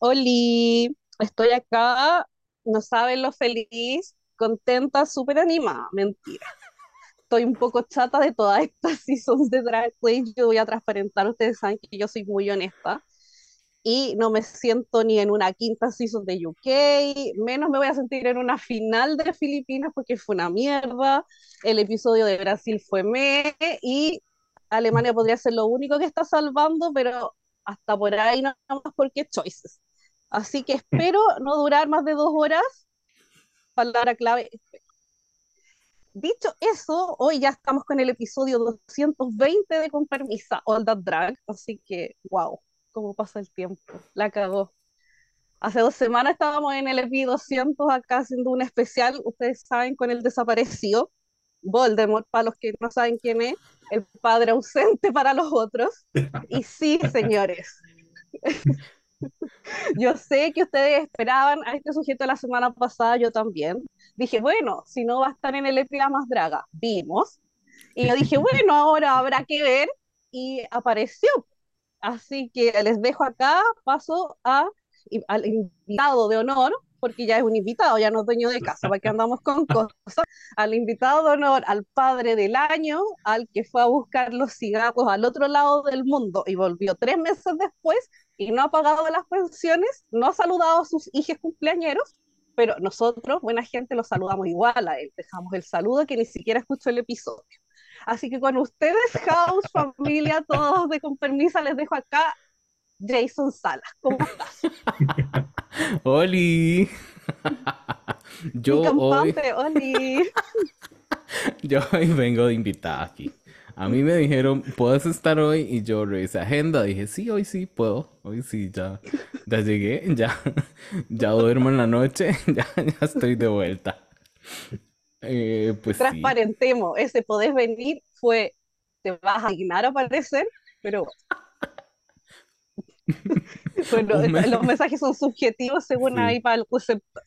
Oli, estoy acá, no saben lo feliz, contenta, súper animada, mentira. Estoy un poco chata de todas estas seasons de Drag Race, yo voy a transparentar, ustedes saben que yo soy muy honesta y no me siento ni en una quinta season de UK, menos me voy a sentir en una final de Filipinas porque fue una mierda, el episodio de Brasil fue me y Alemania podría ser lo único que está salvando, pero hasta por ahí no más porque choices. Así que espero no durar más de dos horas. Palabra clave. Dicho eso, hoy ya estamos con el episodio 220 de Con Permisa, All That Drag. Así que, wow, cómo pasa el tiempo. La cagó. Hace dos semanas estábamos en el episodio 200 acá haciendo un especial, ustedes saben, con el desaparecido. Voldemort, para los que no saben quién es, el padre ausente para los otros. Y sí, señores, yo sé que ustedes esperaban a este sujeto la semana pasada, yo también. Dije, bueno, si no va a estar en el EPI más draga, vimos. Y yo dije, bueno, ahora habrá que ver. Y apareció. Así que les dejo acá, paso a, al invitado de honor, porque ya es un invitado, ya no es dueño de casa, porque andamos con cosas, al invitado de honor, al padre del año, al que fue a buscar los cigarros al otro lado del mundo y volvió tres meses después y no ha pagado las pensiones, no ha saludado a sus hijos cumpleañeros, pero nosotros, buena gente, lo saludamos igual a él, dejamos el saludo que ni siquiera escuchó el episodio. Así que con ustedes, House, familia, todos de con permiso, les dejo acá Jason Salas. ¿Cómo estás? Oli. Yo hoy... Oli. Yo hoy vengo de invitada aquí. A mí me dijeron, ¿puedes estar hoy? Y yo revisé agenda. Dije, sí, hoy sí puedo. Hoy sí, ya, ya llegué, ya, ya duermo en la noche, ya, ya estoy de vuelta. Eh, pues Transparentemos, ese podés venir fue, te vas a dignar a aparecer, pero bueno, los mensajes son subjetivos según ahí para el concepto.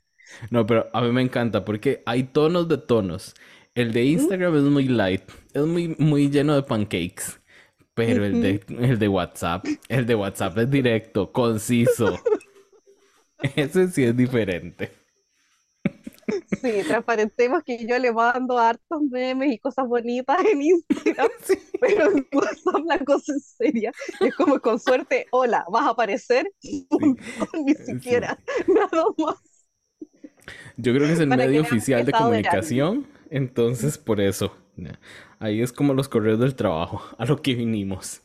No, pero a mí me encanta porque hay tonos de tonos. El de Instagram es muy light, es muy, muy lleno de pancakes. Pero el, de, el de WhatsApp, el de WhatsApp es directo, conciso. Ese sí es diferente. Sí, transparentemos que yo le mando hartos memes y cosas bonitas en Instagram, pero en WhatsApp la cosa es seria. Es como con suerte, hola, vas a aparecer, ni siquiera, nada más. Yo creo que es el medio oficial de comunicación entonces, por eso, ahí es como los correos del trabajo, a lo que vinimos.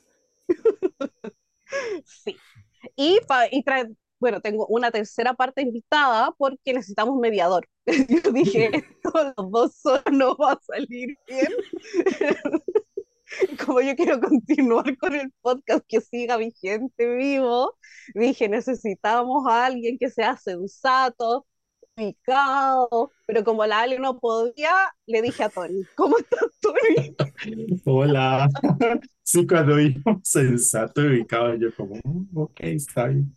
Sí. Y, y bueno, tengo una tercera parte invitada porque necesitamos mediador. Yo dije, esto los dos solos no va a salir bien. Como yo quiero continuar con el podcast que siga vigente, vivo, dije, necesitamos a alguien que sea sensato, pero como la Ale no podía, le dije a Tony, ¿cómo estás, Tony? Hola. Sí, cuando dijo sensato y ubicado, yo como, mm, ok, está bien.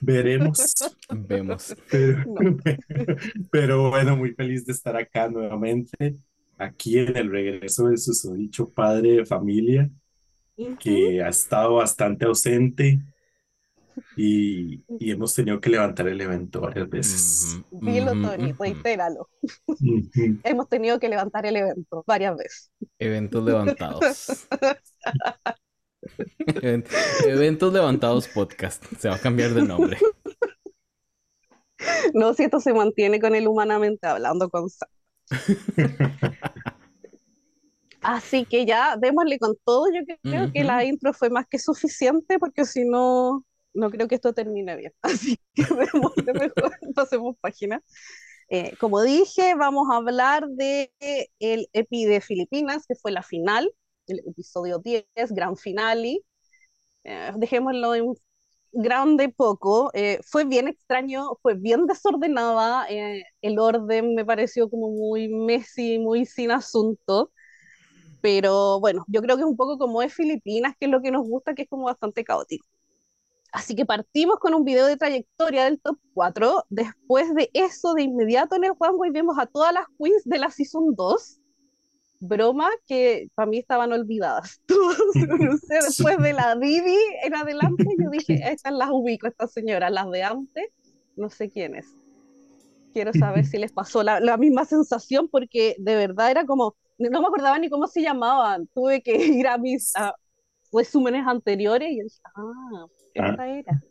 Veremos. Vemos. Pero, pero, bueno, muy feliz de estar acá nuevamente, aquí en el regreso de su dicho padre de familia, que ha estado bastante ausente y, y, hemos tenido que levantar el evento varias veces. Dilo, Tony, reitéralo. hemos tenido que levantar el evento varias veces. Eventos levantados. Eventos levantados podcast. Se va a cambiar de nombre. No, si esto se mantiene con el humanamente hablando con Así que ya démosle con todo. Yo creo que la intro fue más que suficiente porque si no, no creo que esto termine bien, así que vemos de mejor, pasemos página. Eh, como dije, vamos a hablar de el EPI de Filipinas, que fue la final, el episodio 10, gran finale. Eh, dejémoslo en grande poco. Eh, fue bien extraño, fue bien desordenada. el orden me pareció como muy messy, muy sin asunto. Pero bueno, yo creo que es un poco como es Filipinas, que es lo que nos gusta, que es como bastante caótico. Así que partimos con un video de trayectoria del top 4. Después de eso, de inmediato en el Runway vemos a todas las queens de la Season 2. bromas que para mí estaban olvidadas. no sé, después de la Didi en adelante, yo dije, estas las ubico, estas señoras, las de antes, no sé quiénes. Quiero saber si les pasó la, la misma sensación, porque de verdad era como, no me acordaba ni cómo se llamaban. Tuve que ir a mis resúmenes anteriores y dije, ah, esta ah. era.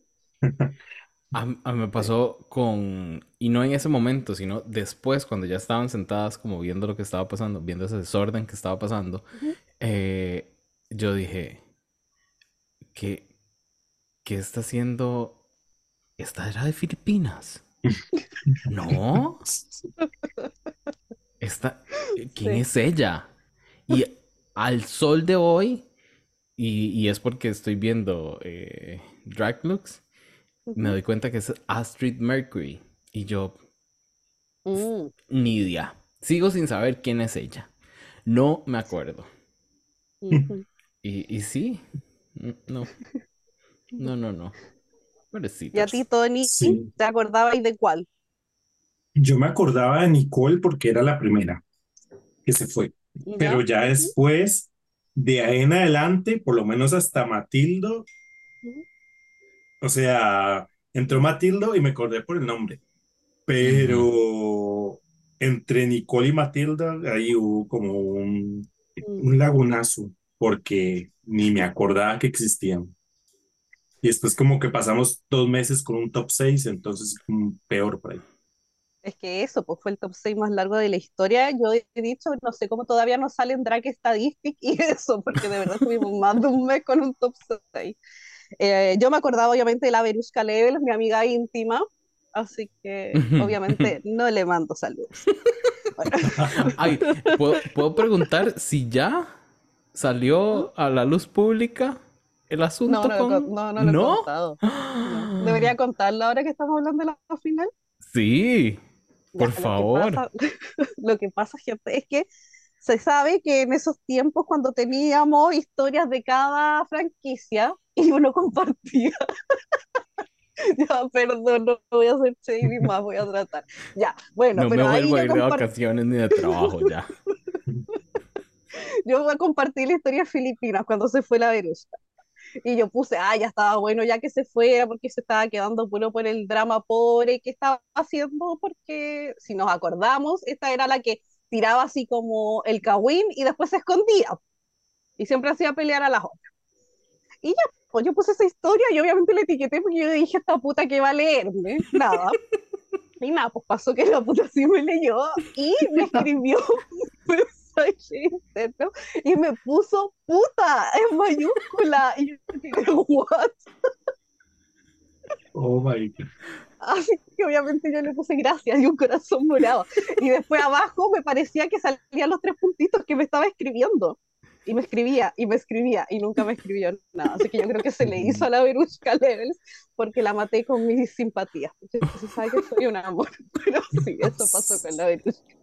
A, mí me pasó con, y no en ese momento, sino después, cuando ya estaban sentadas como viendo lo que estaba pasando, viendo ese desorden que estaba pasando, eh, yo dije, ¿qué, ¿qué está haciendo? ¿Esta era de Filipinas? no. Esta, ¿Quién es ella? Y al sol de hoy, y, es porque estoy viendo eh, Drag Looks, me doy cuenta que es Astrid Mercury. Y yo, mm. ni idea. Sigo sin saber quién es ella. No me acuerdo. y, y, sí, no. No, no, no. ¿Y a ti, Tony, te acordabas de cuál? Yo me acordaba de Nicole porque era la primera que se fue. Pero ya después, de ahí en adelante, por lo menos hasta Matildo, o sea, entró Matildo y me acordé por el nombre. Pero entre Nicole y Matilda, ahí hubo como un, un lagunazo, porque ni me acordaba que existían. Y después como que pasamos dos meses con un top 6, entonces peor por ahí. Es que eso, pues fue el top 6 más largo de la historia. Yo he dicho, no sé cómo todavía no sale en Drag Statistic y eso, porque de verdad tuvimos más de un mes con un top 6. Eh, yo me acordaba obviamente de la Verushka Level, mi amiga íntima, así que obviamente no le mando saludos. Ay, ¿puedo, preguntar si ya salió a la luz pública el asunto? No, no, no, no, lo he contado. ¿Debería contarlo ahora que estamos hablando de la final? Sí. Por favor. lo que pasa, gente, es que se sabe que en esos tiempos, cuando teníamos historias de cada franquicia y uno compartía. ya, perdón, no voy a hacer shady más, voy a tratar. Ya, bueno, no pero me vuelvo a ir de vacaciones ni de trabajo ya. yo voy a compartir la historia de Filipinas cuando se fue la Verusta. Y yo puse, ah, ya estaba bueno ya que se fuera porque se estaba quedando bueno por el drama pobre que estaba haciendo, porque si nos acordamos, esta era la que tiraba así como el kawin y después se escondía. Y siempre hacía pelear a las otras. Y ya, pues yo puse esa historia y obviamente le etiqueté porque yo dije, esta puta que va a leerme. Nada. Y nada, pues pasó que la puta sí me leyó y me escribió y me puso puta en mayúscula. Y yo dije, ¿what? Oh my God. Así que obviamente yo le puse gracias y un corazón morado. Y después abajo me parecía que salían los tres puntitos que me estaba escribiendo. Y me escribía, y me escribía, y nunca me escribió nada. Así que yo creo que se le hizo a la Verushka Levels porque la maté con mis simpatías. Se sabe que soy un amor, pero sí, eso pasó con la Verushka.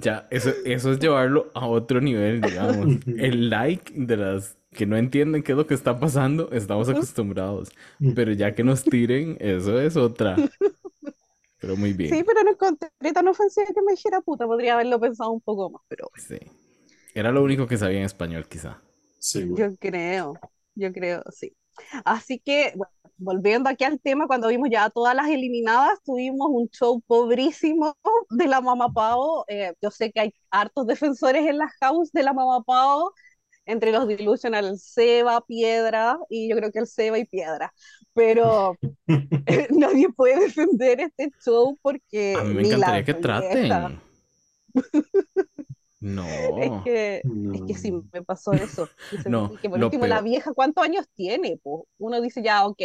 Ya, eso, eso es llevarlo a otro nivel, digamos. El like de las que no entienden qué es lo que está pasando, estamos acostumbrados. Pero ya que nos tiren, eso es otra. Pero muy bien. Sí, pero no encontré tan ofensiva que me dijera puta. Podría haberlo pensado un poco más, pero. Sí. Era lo único que sabía en español, quizá. Sí. Yo creo, yo creo, sí. Así que, bueno, volviendo aquí al tema, cuando vimos ya todas las eliminadas, tuvimos un show pobrísimo de la Mama Pao. Eh, yo sé que hay hartos defensores en la house de la Mama Pao, entre los Delusional, el Seba, Piedra, y yo creo que el Seba y Piedra. Pero eh, nadie puede defender este show porque. A mí me encantaría que traten. No. Es que, es que sí, me pasó eso. No, que por último, la vieja, ¿cuántos años tiene? Pues uno dice ya, ok,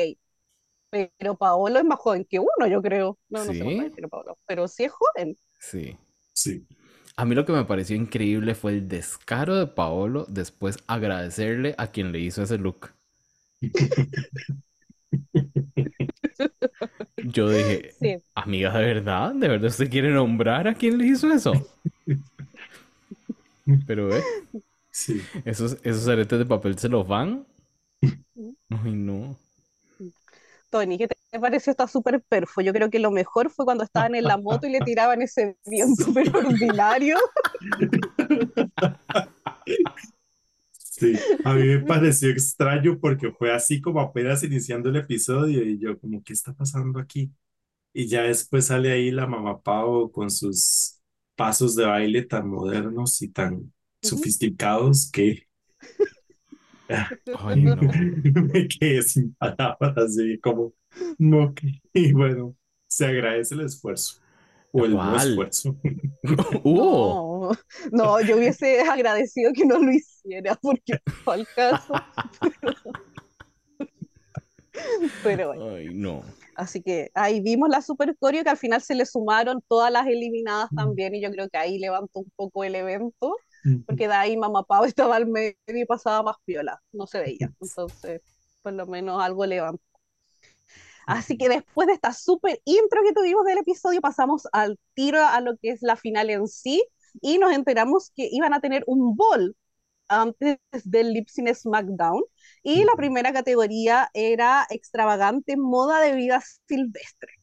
pero Paolo es más joven que uno, yo creo. No, no sé pero Paolo, pero sí es joven. Sí. Sí. A mí lo que me pareció increíble fue el descaro de Paolo después agradecerle a quien le hizo ese look. Yo dije, amiga, ¿de verdad? ¿De verdad usted quiere nombrar a quien le hizo eso? Pero, ¿eh? Sí. Esos, esos aretes de papel se los van. Ay, no. Tony, ¿qué te pareció esta super perfo? Yo creo que lo mejor fue cuando estaban en la moto y le tiraban ese viento súper ordinario. Sí, a mí me pareció extraño porque fue así como apenas iniciando el episodio y yo como, ¿qué está pasando aquí? Y ya después sale ahí la mamá Pau con sus pasos de baile tan modernos y tan sofisticados que Ay, no. me quedé sin palabras, así como, no, que- y bueno, se agradece el esfuerzo o el no ¿Cuál? esfuerzo. ¡Uh! No, no, yo hubiese agradecido que no lo hiciera porque fue al caso. Pero bueno, Ay, no. así que ahí vimos la super coreo que al final se le sumaron todas las eliminadas también y yo creo que ahí levantó un poco el evento porque de ahí Mamá Pau estaba al medio y pasaba más piola, no se veía. Entonces, por lo menos algo levantó. Así que después de esta super intro que tuvimos del episodio, pasamos al tiro a lo que es la final en sí y nos enteramos que iban a tener un ball antes del Lip Sync SmackDown y la primera categoría era extravagante moda de vida silvestre.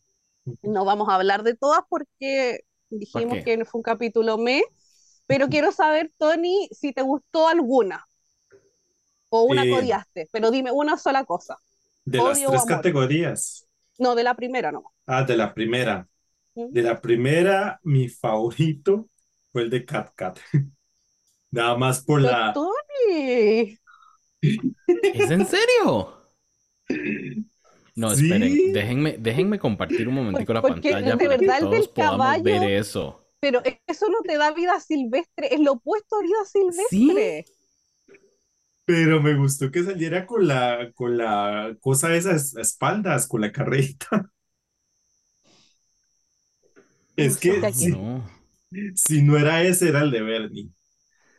No vamos a hablar de todas porque dijimos qué? que fue un capítulo me, pero quiero saber, Tony, si te gustó alguna o una Eh, que odiaste, pero dime una sola cosa. De las Odio tres categorías. No, de la primera no. Ah, de la primera. ¿Mm? De la primera, mi favorito fue el de Cat Cat. Nada más por Pero la... Tony, ¿Es en serio? No, Sí. esperen, déjenme, déjenme compartir un momentico la Porque, pantalla de para que verdad, el del todos podamos caballo- ver eso. Pero eso no te da vida silvestre, es lo opuesto a vida silvestre. Pero me gustó que saliera con la, con la cosa de esas espaldas, con la carreta. Es que si, No. si no era ese, era el de Bernie.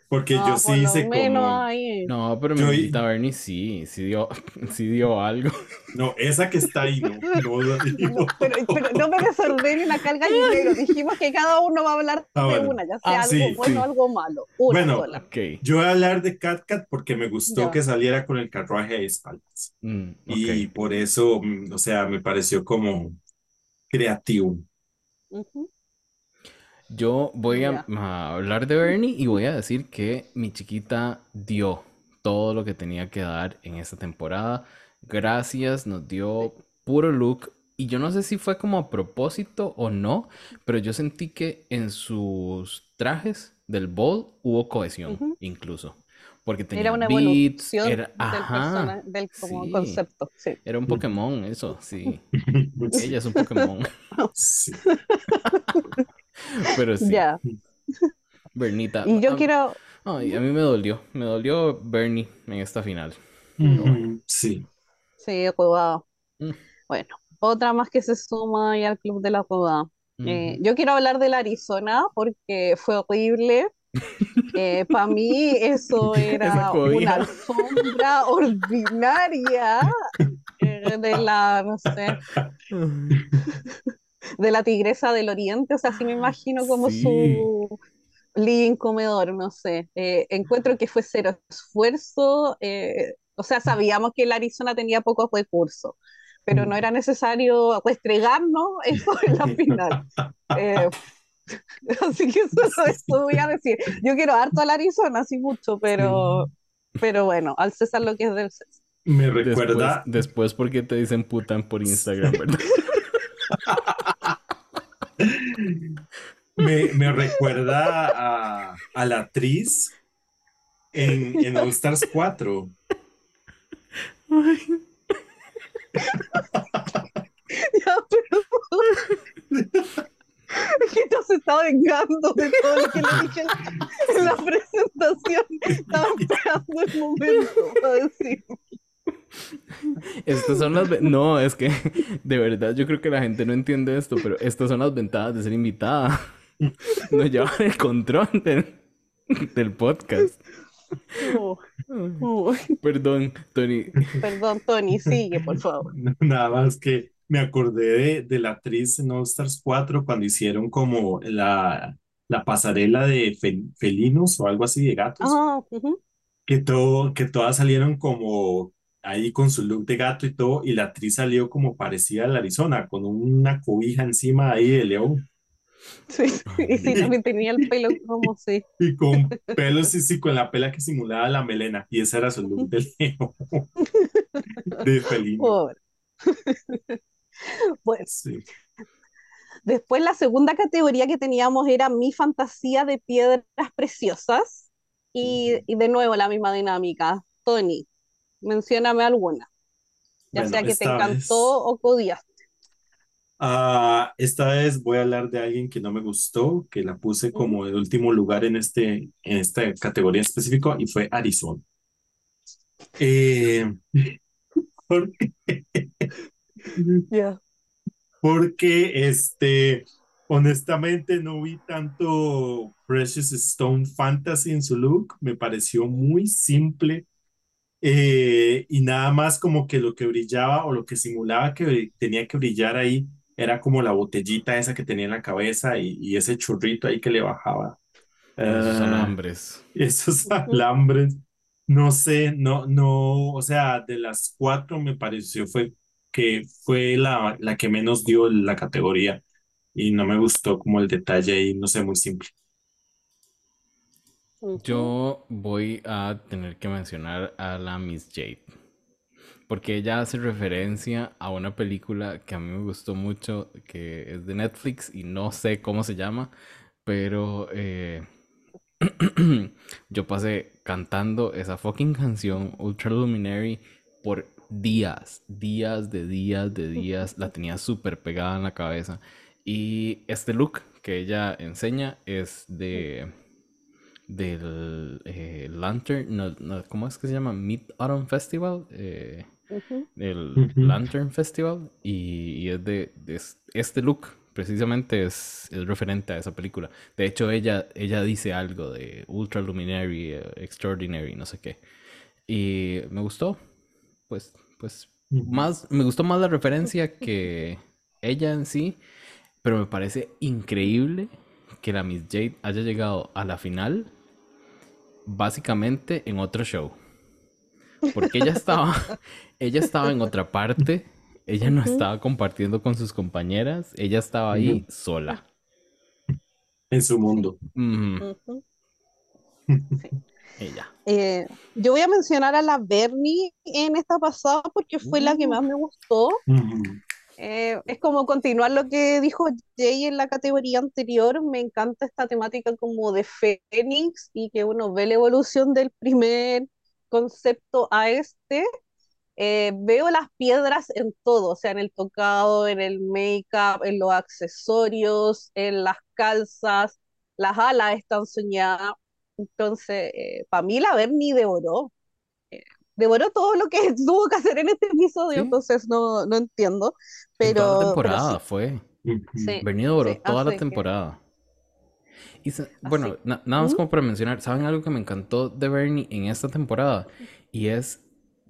Porque No, yo por sí lo hice como... ahí. No, pero Yo- mi Bernie sí, sí dio, sí dio algo. No, esa que está ahí, no. no, no, pero, pero no me desordene una carga dinero. Dijimos que cada uno va a hablar Ah, de bueno. una, ya sea Ah, algo sí, bueno o sí. algo malo. Una Bueno, sola. Ok. Yo voy a hablar de Cat Cat porque me gustó Ya. que saliera con el carruaje de espaldas. Mm, Y por eso, mm, o sea, me pareció como creativo. Ujú. Yo voy a, a hablar de Bernie y voy a decir que mi chiquita dio todo lo que tenía que dar en esta temporada. Gracias, nos dio puro look. Y yo no sé si fue como a propósito o no, pero yo sentí que en sus trajes del ball hubo cohesión, Ujú. incluso. Porque tenía Era una beats, evolución era, del, ajá, persona- del como sí. concepto. Sí. Era un Pokémon, eso, sí. Sí, Ella es un Pokémon. sí. Pero sí, Ya. Bernita. Y yo a- quiero. Ay, a mí me dolió, me dolió Bernie en esta final. Ujú, Sí. Sí, jugado. Mm. Bueno, otra más que se suma ahí al club de la jugada. Eh, Ujú. yo quiero hablar de la Arizona porque fue horrible. Para mí eso era una alfombra ordinaria eh, de la, no sé, de la tigresa del oriente. O sea, sí me imagino como Sí. su living comedor, no sé. Eh, encuentro que fue cero esfuerzo. eh, o sea, sabíamos que la Arizona tenía pocos recursos, pero no era necesario restregarnos eso en la final. Eh, así que eso, eso voy a decir. Yo quiero harto a la Arizona, así mucho, pero, pero bueno, al César lo que es del César. Me Después, recuerda, después porque te dicen putan por Instagram, ¿verdad? Me, me recuerda a, a la actriz en, en All Stars 4. Ya, pero... Es que está vengando de todo lo que le dije en la presentación. Estaba esperando el momento para decir. Estas son las... No, es que de verdad yo creo que la gente no entiende esto, pero estas son las ventajas de ser invitada. Nos llevan el control del, del podcast. Oh, oh. Perdón, Tony. Perdón, Tony, sigue, por favor. Nada más que me acordé de, de la actriz en All Stars 4 cuando hicieron como la, la pasarela de fel- felinos o algo así de gatos. Ah, que, todo, que todas salieron como ahí con su look de gato y todo, y la actriz salió como parecida a la Arizona, con una cobija encima ahí de león. Sí, sí, sí, también tenía el pelo como sí. Y con pelos, sí, sí, con la pela que simulaba la melena, y ese era su look de león. De felino. Pobre. Bueno, Sí. después la segunda categoría que teníamos era mi fantasía de piedras preciosas. Y, y de nuevo la misma dinámica. Tony, mencióname alguna, ya Bueno, sea que te encantó vez, o que odiaste. ah, esta vez voy a hablar de alguien que no me gustó, que la puse como el último lugar en, este, en esta categoría específica, y fue Arizona. Eh, porque, Ya. porque este, honestamente no vi tanto Precious Stone Fantasy en su look, me pareció muy simple eh, y nada más como que lo que brillaba o lo que simulaba que tenía que brillar ahí era como la botellita esa que tenía en la cabeza y, y ese chorrito ahí que le bajaba. Esos Ah, alambres. esos alambres, no sé, no, no, o sea, de las cuatro me pareció fue que fue la, la que menos dio la categoría y no me gustó como el detalle ahí, no sé, muy simple. Yo voy a tener que mencionar a la Miss Jade. Porque ella hace referencia a una película que a mí me gustó mucho, que es de Netflix y no sé cómo se llama, pero eh, yo pasé cantando esa fucking canción, Ultra Luminary, por días, días de días de días. La tenía súper pegada en la cabeza. Y este look que ella enseña es de del eh, Lantern, no, no, ¿cómo es que se llama? Mid Autumn Festival, eh, el. Lantern Festival, y, y es de, de es- este look precisamente es, es referente a esa película. De hecho, ella, ella dice algo de Ultra Luminary, eh, Extraordinary, no sé qué. Y me gustó, pues, pues, más, me gustó más la referencia que ella en sí, pero me parece increíble que la Miss Jade haya llegado a la final básicamente en otro show. Porque ella estaba, ella estaba en otra parte, ella no estaba compartiendo con sus compañeras, ella estaba ahí sola. En su mundo. Sí. Ella. Eh, yo voy a mencionar a la Bernie en esta pasada porque fue la que Uh. más me gustó. Eh, es como continuar lo que dijo Jay en la categoría anterior. Me encanta esta temática como de Fénix y que uno ve la evolución del primer concepto a este. Eh, veo las piedras en todo, o sea, en el tocado, en el make-up, en los accesorios, en las calzas, las alas están soñadas. Entonces, para mí la Bernie devoró eh, devoró todo lo que tuvo que hacer en este episodio, Sí. entonces no, no entiendo. En toda la Pero, pero temporada sí, fue. Sí, Venido duró sí, toda la que- temporada. Y sa- bueno, na- nada más ¿Mm? como para mencionar, ¿saben algo que me encantó de Bernie en esta temporada? Y es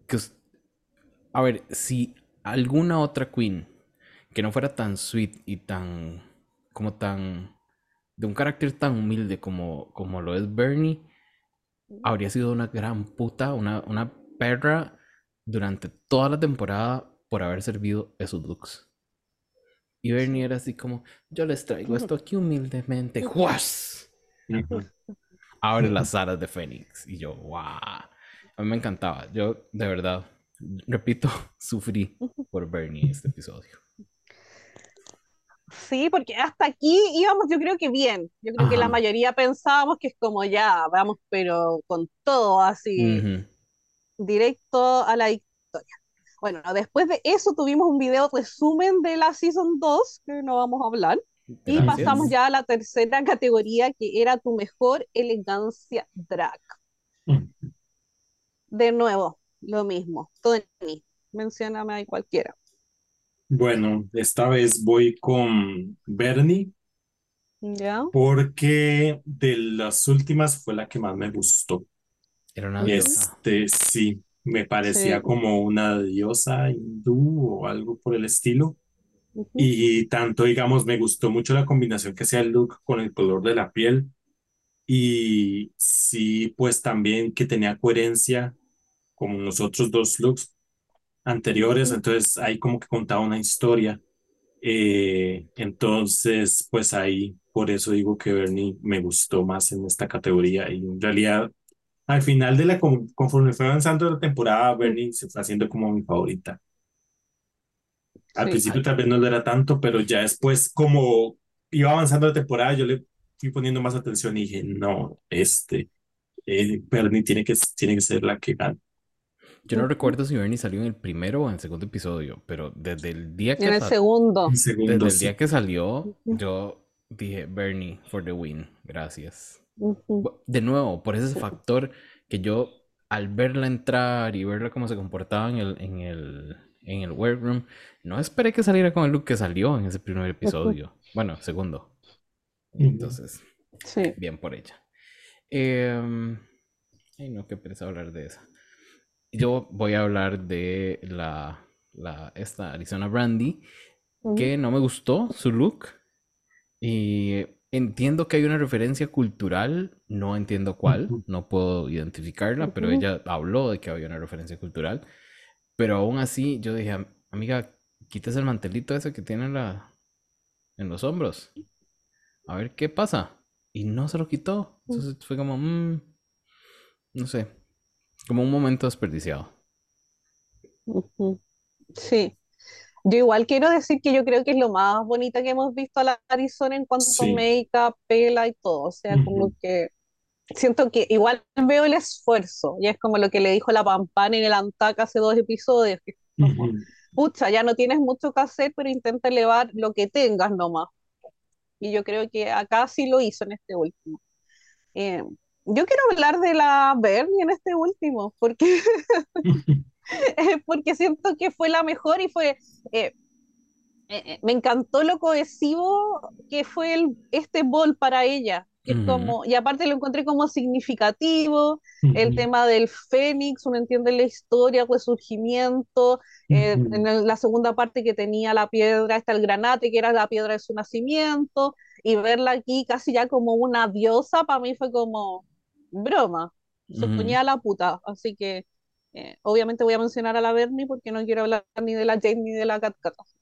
que, a ver, si alguna otra queen que no fuera tan sweet y tan, como tan, de un carácter tan humilde como, como lo es Bernie, habría sido una gran puta, una, una perra durante toda la temporada por haber servido esos looks. Y Bernie era así como, yo les traigo esto aquí humildemente. ¡Juas! Abre las alas de Fénix. Y yo, ¡guau! A mí me encantaba. Yo, de verdad, repito, sufrí por Bernie en este episodio. Sí, porque hasta aquí íbamos, yo creo que bien. Yo creo que la mayoría pensábamos que es como ya, vamos, pero con todo así. Directo a la victoria. Bueno, después de eso tuvimos un video resumen de la Season 2, que no vamos a hablar, y pasamos ya a la tercera categoría, que era tu mejor elegancia drag. De nuevo, lo mismo. Tony, mencióname ahí cualquiera. Bueno, esta vez voy con Bernie ¿Ya? porque de las últimas fue la que más me gustó. Era una diosa. Este, sí, me parecía Sí. como una diosa hindú o algo por el estilo. Y tanto, digamos, me gustó mucho la combinación que hacía el look con el color de la piel. Y sí, pues también que tenía coherencia con los otros dos looks. anteriores, entonces ahí como que contaba una historia. Eh, entonces, pues ahí, por eso digo que Bernie me gustó más en esta categoría y en realidad al final de la, conforme fue avanzando la temporada, Bernie se fue haciendo como mi favorita. Al principio tal vez no lo era tanto, pero ya después como iba avanzando la temporada, yo le fui poniendo más atención y dije, no, este, eh, Bernie tiene que, tiene que ser la que gane. Yo no recuerdo si Bernie salió en el primero o en el segundo episodio, pero desde el día que... En el segundo. Desde el día que salió, yo dije, Bernie for the win, gracias. De nuevo, por ese factor que yo al verla entrar y verla cómo se comportaba en el, en el, en el workroom, no esperé que saliera con el look que salió en ese primer episodio. Bueno, segundo. Entonces, bien por ella. Em, ay, no, qué pereza hablar de esa. Yo voy a hablar de la, la esta Arizona Brandy, que no me gustó su look. Y entiendo que hay una referencia cultural, no entiendo cuál, no puedo identificarla, pero ella habló de que había una referencia cultural. Pero aún así, yo dije, amiga, quites el mantelito ese que tiene en, la, en los hombros. A ver qué pasa. Y no se lo quitó. Entonces fue como, mmm, no sé, como un momento desperdiciado. Sí. Yo igual quiero decir que yo creo que es lo más bonita que hemos visto a la Arizona en cuanto a make-up, pela y todo. O sea, como que siento que igual veo el esfuerzo. Y es como lo que le dijo la Pampana en el Antac hace dos episodios. Que pucha, ya no tienes mucho que hacer, pero intenta elevar lo que tengas nomás. Y yo creo que acá sí lo hizo en este último. Eh, yo quiero hablar de la Bernie en este último, porque, porque siento que fue la mejor y fue... Eh, eh, me encantó lo cohesivo que fue el, este bol para ella. como, y aparte lo encontré como significativo, el tema del Fénix, uno entiende la historia, el surgimiento, en la segunda parte que tenía la piedra, está el granate, que era la piedra de su nacimiento, y verla aquí casi ya como una diosa, para mí fue como, broma, se ponía la puta, así que eh, obviamente voy a mencionar a la Bernie porque no quiero hablar ni de la Jane ni de la Cat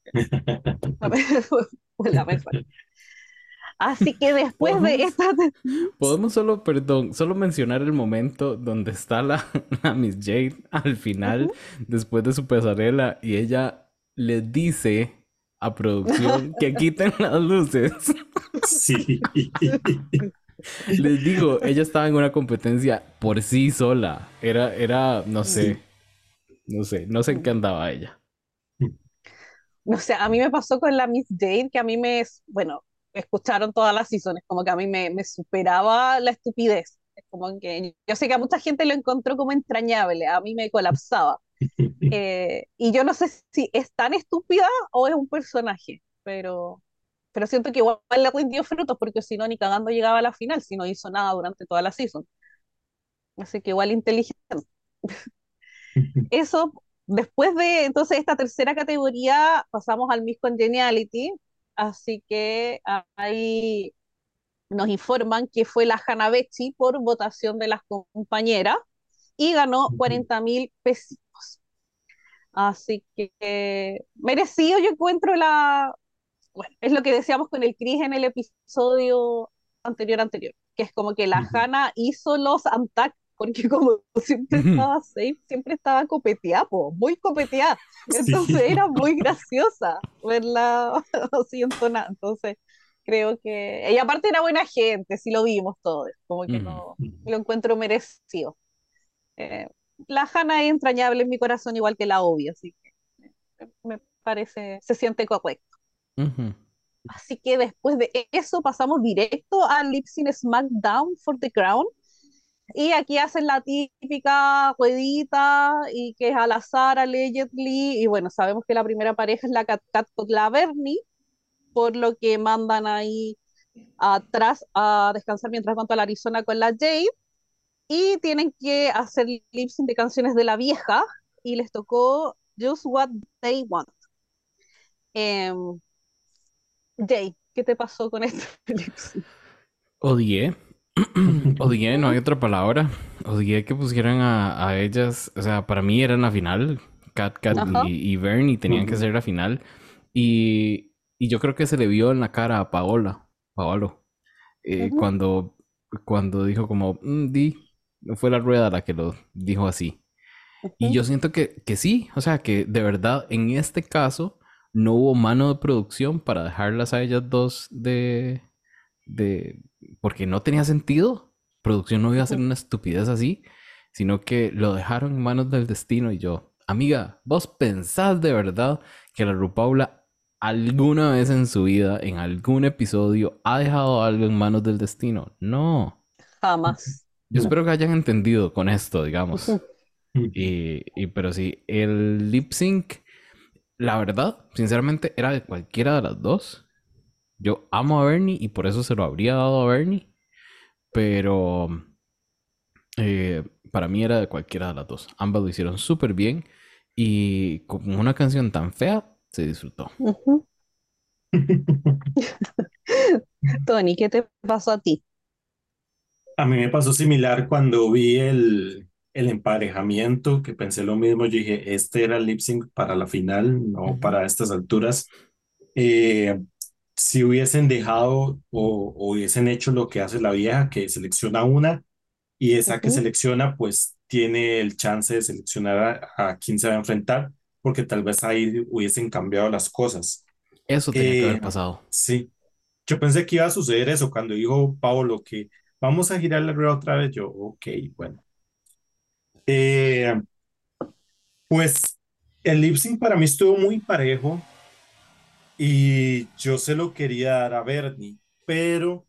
Así que después de esta... Podemos solo, perdón, solo mencionar el momento donde está la, Miss Jade al final, después de su pasarela, y ella le dice a producción que quiten las luces. Sí. Les digo, ella estaba en una competencia por sí sola. Era, era, no sé, no sé, no sé en qué andaba ella. No sé, a mí me pasó con la Miss Jade, que a mí me, bueno, escucharon todas las seasons, como que a mí me, me superaba la estupidez. Es como que yo sé que a mucha gente lo encontró como entrañable, a mí me colapsaba. Eh, y yo no sé si es tan estúpida o es un personaje, pero pero siento que igual le rindió frutos porque si no, ni cagando llegaba a la final, si no hizo nada durante toda la season. Así que igual inteligente. Eso, después de entonces esta tercera categoría, pasamos al Miss Congeniality, así que ahí nos informan que fue la Hanabechi por votación de las compañeras y ganó 40 mil pesitos. Así que merecido yo encuentro la, bueno, es lo que decíamos con el Chris en el episodio anterior anterior, que es como que la Hanna hizo los Antac, porque como siempre estaba safe, siempre estaba copeteada, muy copeteada. Entonces era muy graciosa verla así entonada. Entonces creo que ella aparte era buena gente, sí lo vimos todos, como que no lo encuentro merecido. Eh, la Hanna es entrañable en mi corazón igual que la obvia, así que me parece, se siente correcto. Así que después de eso pasamos directo al Lip Sync SmackDown for the Crown. Y aquí hacen la típica ruedita y que es al azar, allegedly. Y bueno, sabemos que la primera pareja es la Cat Cat con la Bernie, por lo que mandan ahí atrás a descansar mientras van a la Arizona con la Jade. Y tienen que hacer lip sync de canciones de la vieja y les tocó Just What They Want. Em, Jay, ¿qué te pasó con esto? Odié. Odié, no hay otra palabra. Odié que pusieran a, ellas. O sea, para mí era la final. Cat Cat y, y, Bernie tenían que ser la final. Y, y, yo creo que se le vio en la cara a Paola, Paolo, eh, cuando, cuando dijo como, mm, di, fue la rueda la que lo dijo así. Y yo siento que, que sí, o sea, que de verdad en este caso no hubo mano de producción para dejarlas a ellas dos de, de, porque no tenía sentido. Producción no iba a hacer una estupidez así, sino que lo dejaron en manos del destino y yo, amiga, vos pensás de verdad que la Rupaula alguna vez en su vida, en algún episodio, ha dejado algo en manos del destino? No. Jamás. Yo espero que hayan entendido con esto, digamos. Y, y, pero sí, el lip sync, la verdad, sinceramente, era de cualquiera de las dos. Yo amo a Bernie y por eso se lo habría dado a Bernie. Pero eh, para mí era de cualquiera de las dos. Ambas lo hicieron súper bien. Y con una canción tan fea, se disfrutó. Tony, ¿qué te pasó a ti? A mí me pasó similar cuando vi el, el emparejamiento, que pensé lo mismo. Yo dije, este era el lip sync para la final, no para estas alturas. Eh, si hubiesen dejado o, hubiesen hecho lo que hace la vieja, que selecciona una y esa que selecciona, pues tiene el chance de seleccionar a, quién se va a enfrentar, porque tal vez ahí hubiesen cambiado las cosas. Eso tenía que haber eh, pasado. Sí. Yo pensé que iba a suceder eso cuando dijo Pablo que vamos a girar la rueda otra vez. Yo, ok, bueno. Eh, pues el lip sync para mí estuvo muy parejo y yo se lo quería dar a Bernie, pero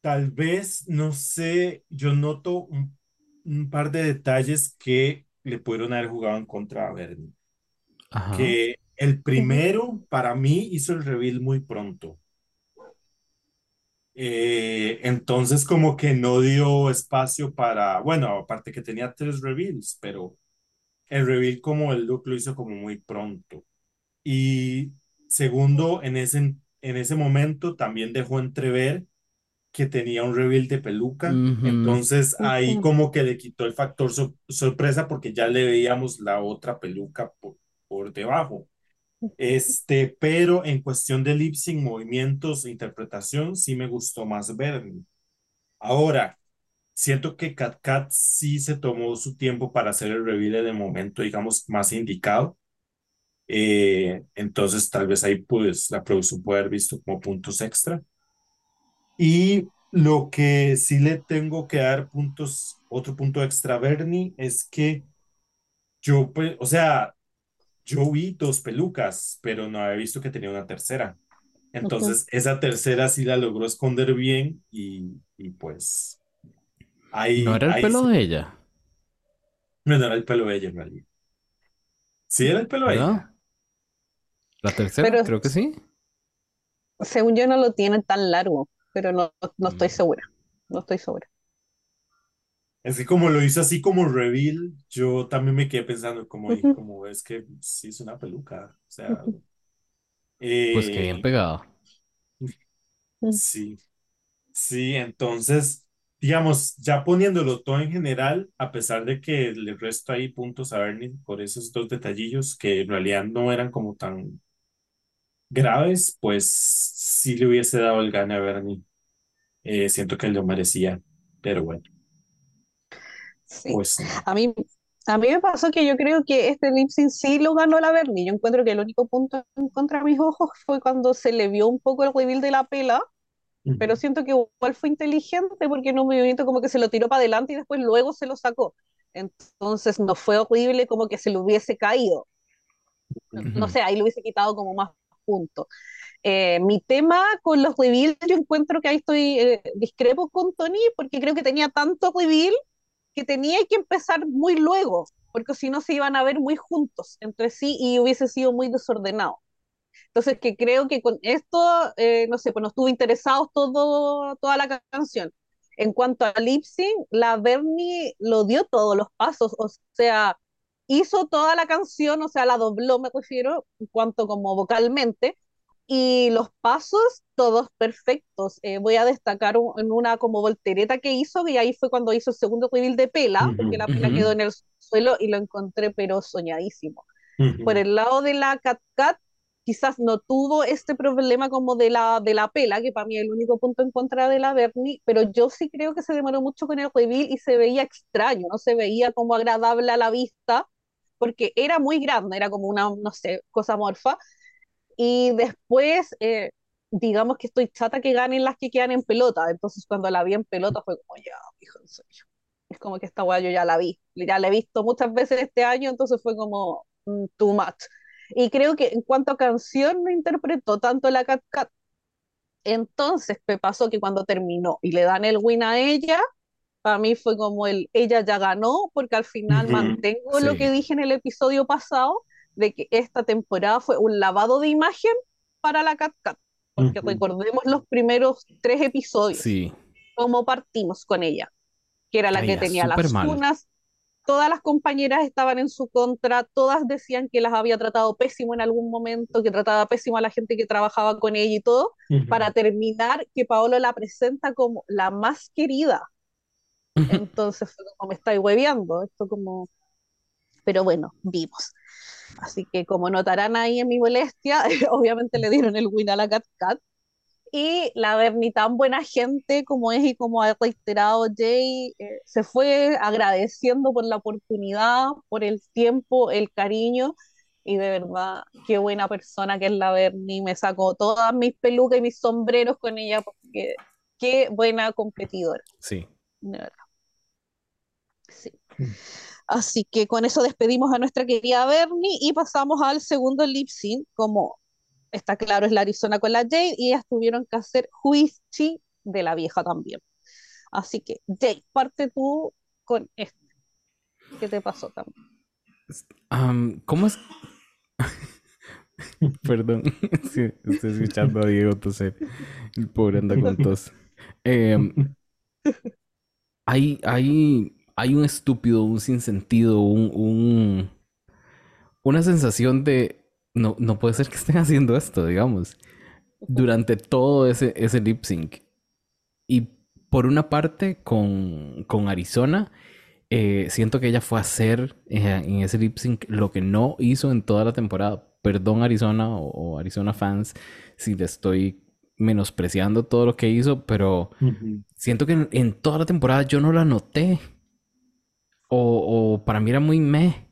tal vez, no sé, yo noto un, par de detalles que le pudieron haber jugado en contra a Bernie. Que el primero, para mí, hizo el reveal muy pronto. Eh, entonces, como que no dio espacio para, bueno, aparte que tenía tres reveals, pero el reveal como el look lo hizo como muy pronto. Y Segundo, en ese, en ese momento también dejó entrever que tenía un reveal de peluca, entonces ahí como que le quitó el factor sorpresa porque ya le veíamos la otra peluca por, por debajo. Este, pero en cuestión de lip sync, movimientos, interpretación, sí me gustó más Bernie. Ahora, siento que Cat Cat sí se tomó su tiempo para hacer el reveal en momento, digamos, más indicado. Eh, entonces, tal vez ahí pues la producción puede haber visto como puntos extra. Y lo que sí le tengo que dar puntos, otro punto extra a Bernie es que yo, pues, o sea, yo vi dos pelucas, pero no había visto que tenía una tercera. Entonces, esa tercera sí la logró esconder bien y, y pues ahí... ¿No era el pelo de ella? No, no era el pelo de ella en realidad. Sí, era el pelo de ella. La tercera, creo que sí. Según yo no lo tiene tan largo, pero no, no estoy mm. segura. No estoy segura. Es que como lo hizo así como reveal, yo también me quedé pensando como, como es que sí es una peluca. O sea. pues que bien eh, pegado. Sí. Sí, entonces digamos, ya poniéndolo todo en general, a pesar de que le resto ahí puntos a Bernie por esos dos detallillos que en realidad no eran como tan graves, pues sí le hubiese dado el gane a Bernie. Eh, siento que él lo merecía, pero bueno. Sí. Pues, a mí, a mí me pasó que yo creo que este lip sí lo ganó la Bernie. Yo encuentro que el único punto en contra de mis ojos fue cuando se le vio un poco el reveal de la pela, pero siento que igual fue inteligente porque en un movimiento como que se lo tiró para adelante y después luego se lo sacó. Entonces no fue horrible como que se le hubiese caído. No sé, ahí lo hubiese quitado como más puntos. Eh, mi tema con los reveals, yo encuentro que ahí estoy eh, discrepo con Tony porque creo que tenía tanto reveal que tenía que empezar muy luego, porque si no se iban a ver muy juntos entre sí y hubiese sido muy desordenado. Entonces, que creo que con esto, eh, no sé, pues nos estuvo interesados todo, toda la canción. En cuanto a lip sync, la Bernie lo dio todos los pasos, o sea, hizo toda la canción, o sea, la dobló, me refiero, en cuanto como vocalmente, y los pasos, todos perfectos. Eh, voy a destacar en una como voltereta que hizo, y ahí fue cuando hizo el segundo reveal de Pela, porque la Pela quedó en el suelo y lo encontré pero soñadísimo. Por el lado de la Cat Cat, quizás no tuvo este problema como de la, de la pela, que para mí es el único punto en contra de la Bernie, pero yo sí creo que se demoró mucho con el reveal y se veía extraño, no se veía como agradable a la vista, porque era muy grande, era como una, no sé, cosa morfa. Y después, eh, digamos que estoy chata que ganen las que quedan en pelota, entonces cuando la vi en pelota fue como, ya, hijo, en serio. Es como que esta weá yo ya la vi, ya la he visto muchas veces este año, entonces fue como mm, too much. Y creo que en cuanto a canción no interpretó tanto la Cat Cat. Entonces me pasó que cuando terminó y le dan el win a ella, para mí fue como el ella ya ganó, porque al final mantengo lo que dije en el episodio pasado, de que esta temporada fue un lavado de imagen para la Cat Cat. Porque recordemos los primeros tres episodios, sí. cómo partimos con ella, que era la que tenía las cunas, todas las compañeras estaban en su contra, todas decían que las había tratado pésimo en algún momento, que trataba pésimo a la gente que trabajaba con ella y todo, para terminar que Paolo la presenta como la más querida. Entonces fue como me estáis hueveando, esto como... Pero bueno, vimos. Así que como notarán ahí en mi molestia, obviamente le dieron el win a la Cat Cat, y la Bernie tan buena gente como es y como ha reiterado Jay, eh, se fue agradeciendo por la oportunidad, por el tiempo, el cariño y de verdad, qué buena persona que es la Bernie, me sacó todas mis pelucas y mis sombreros con ella porque qué buena competidora. Sí. De verdad. Sí. Así que con eso despedimos a nuestra querida Bernie y pasamos al segundo lip sync como está claro, es la Arizona con la Jade y ellas tuvieron que hacer juicio de la vieja también. Así que, Jade, parte tú con esto. ¿Qué te pasó también? ¿Cómo es? Perdón, estoy escuchando a Diego entonces El pobre anda con tos. Em, hay, hay un estúpido, un sinsentido, un, un, una sensación de no, no puede ser que estén haciendo esto, digamos, durante todo ese, ese lip sync. Y por una parte, con, con Arizona, eh, siento que ella fue a hacer eh, en ese lip sync lo que no hizo en toda la temporada. Perdón, Arizona o, Arizona fans, si le estoy menospreciando todo lo que hizo, pero siento que en, toda la temporada yo no la noté. O, o para mí era muy meh.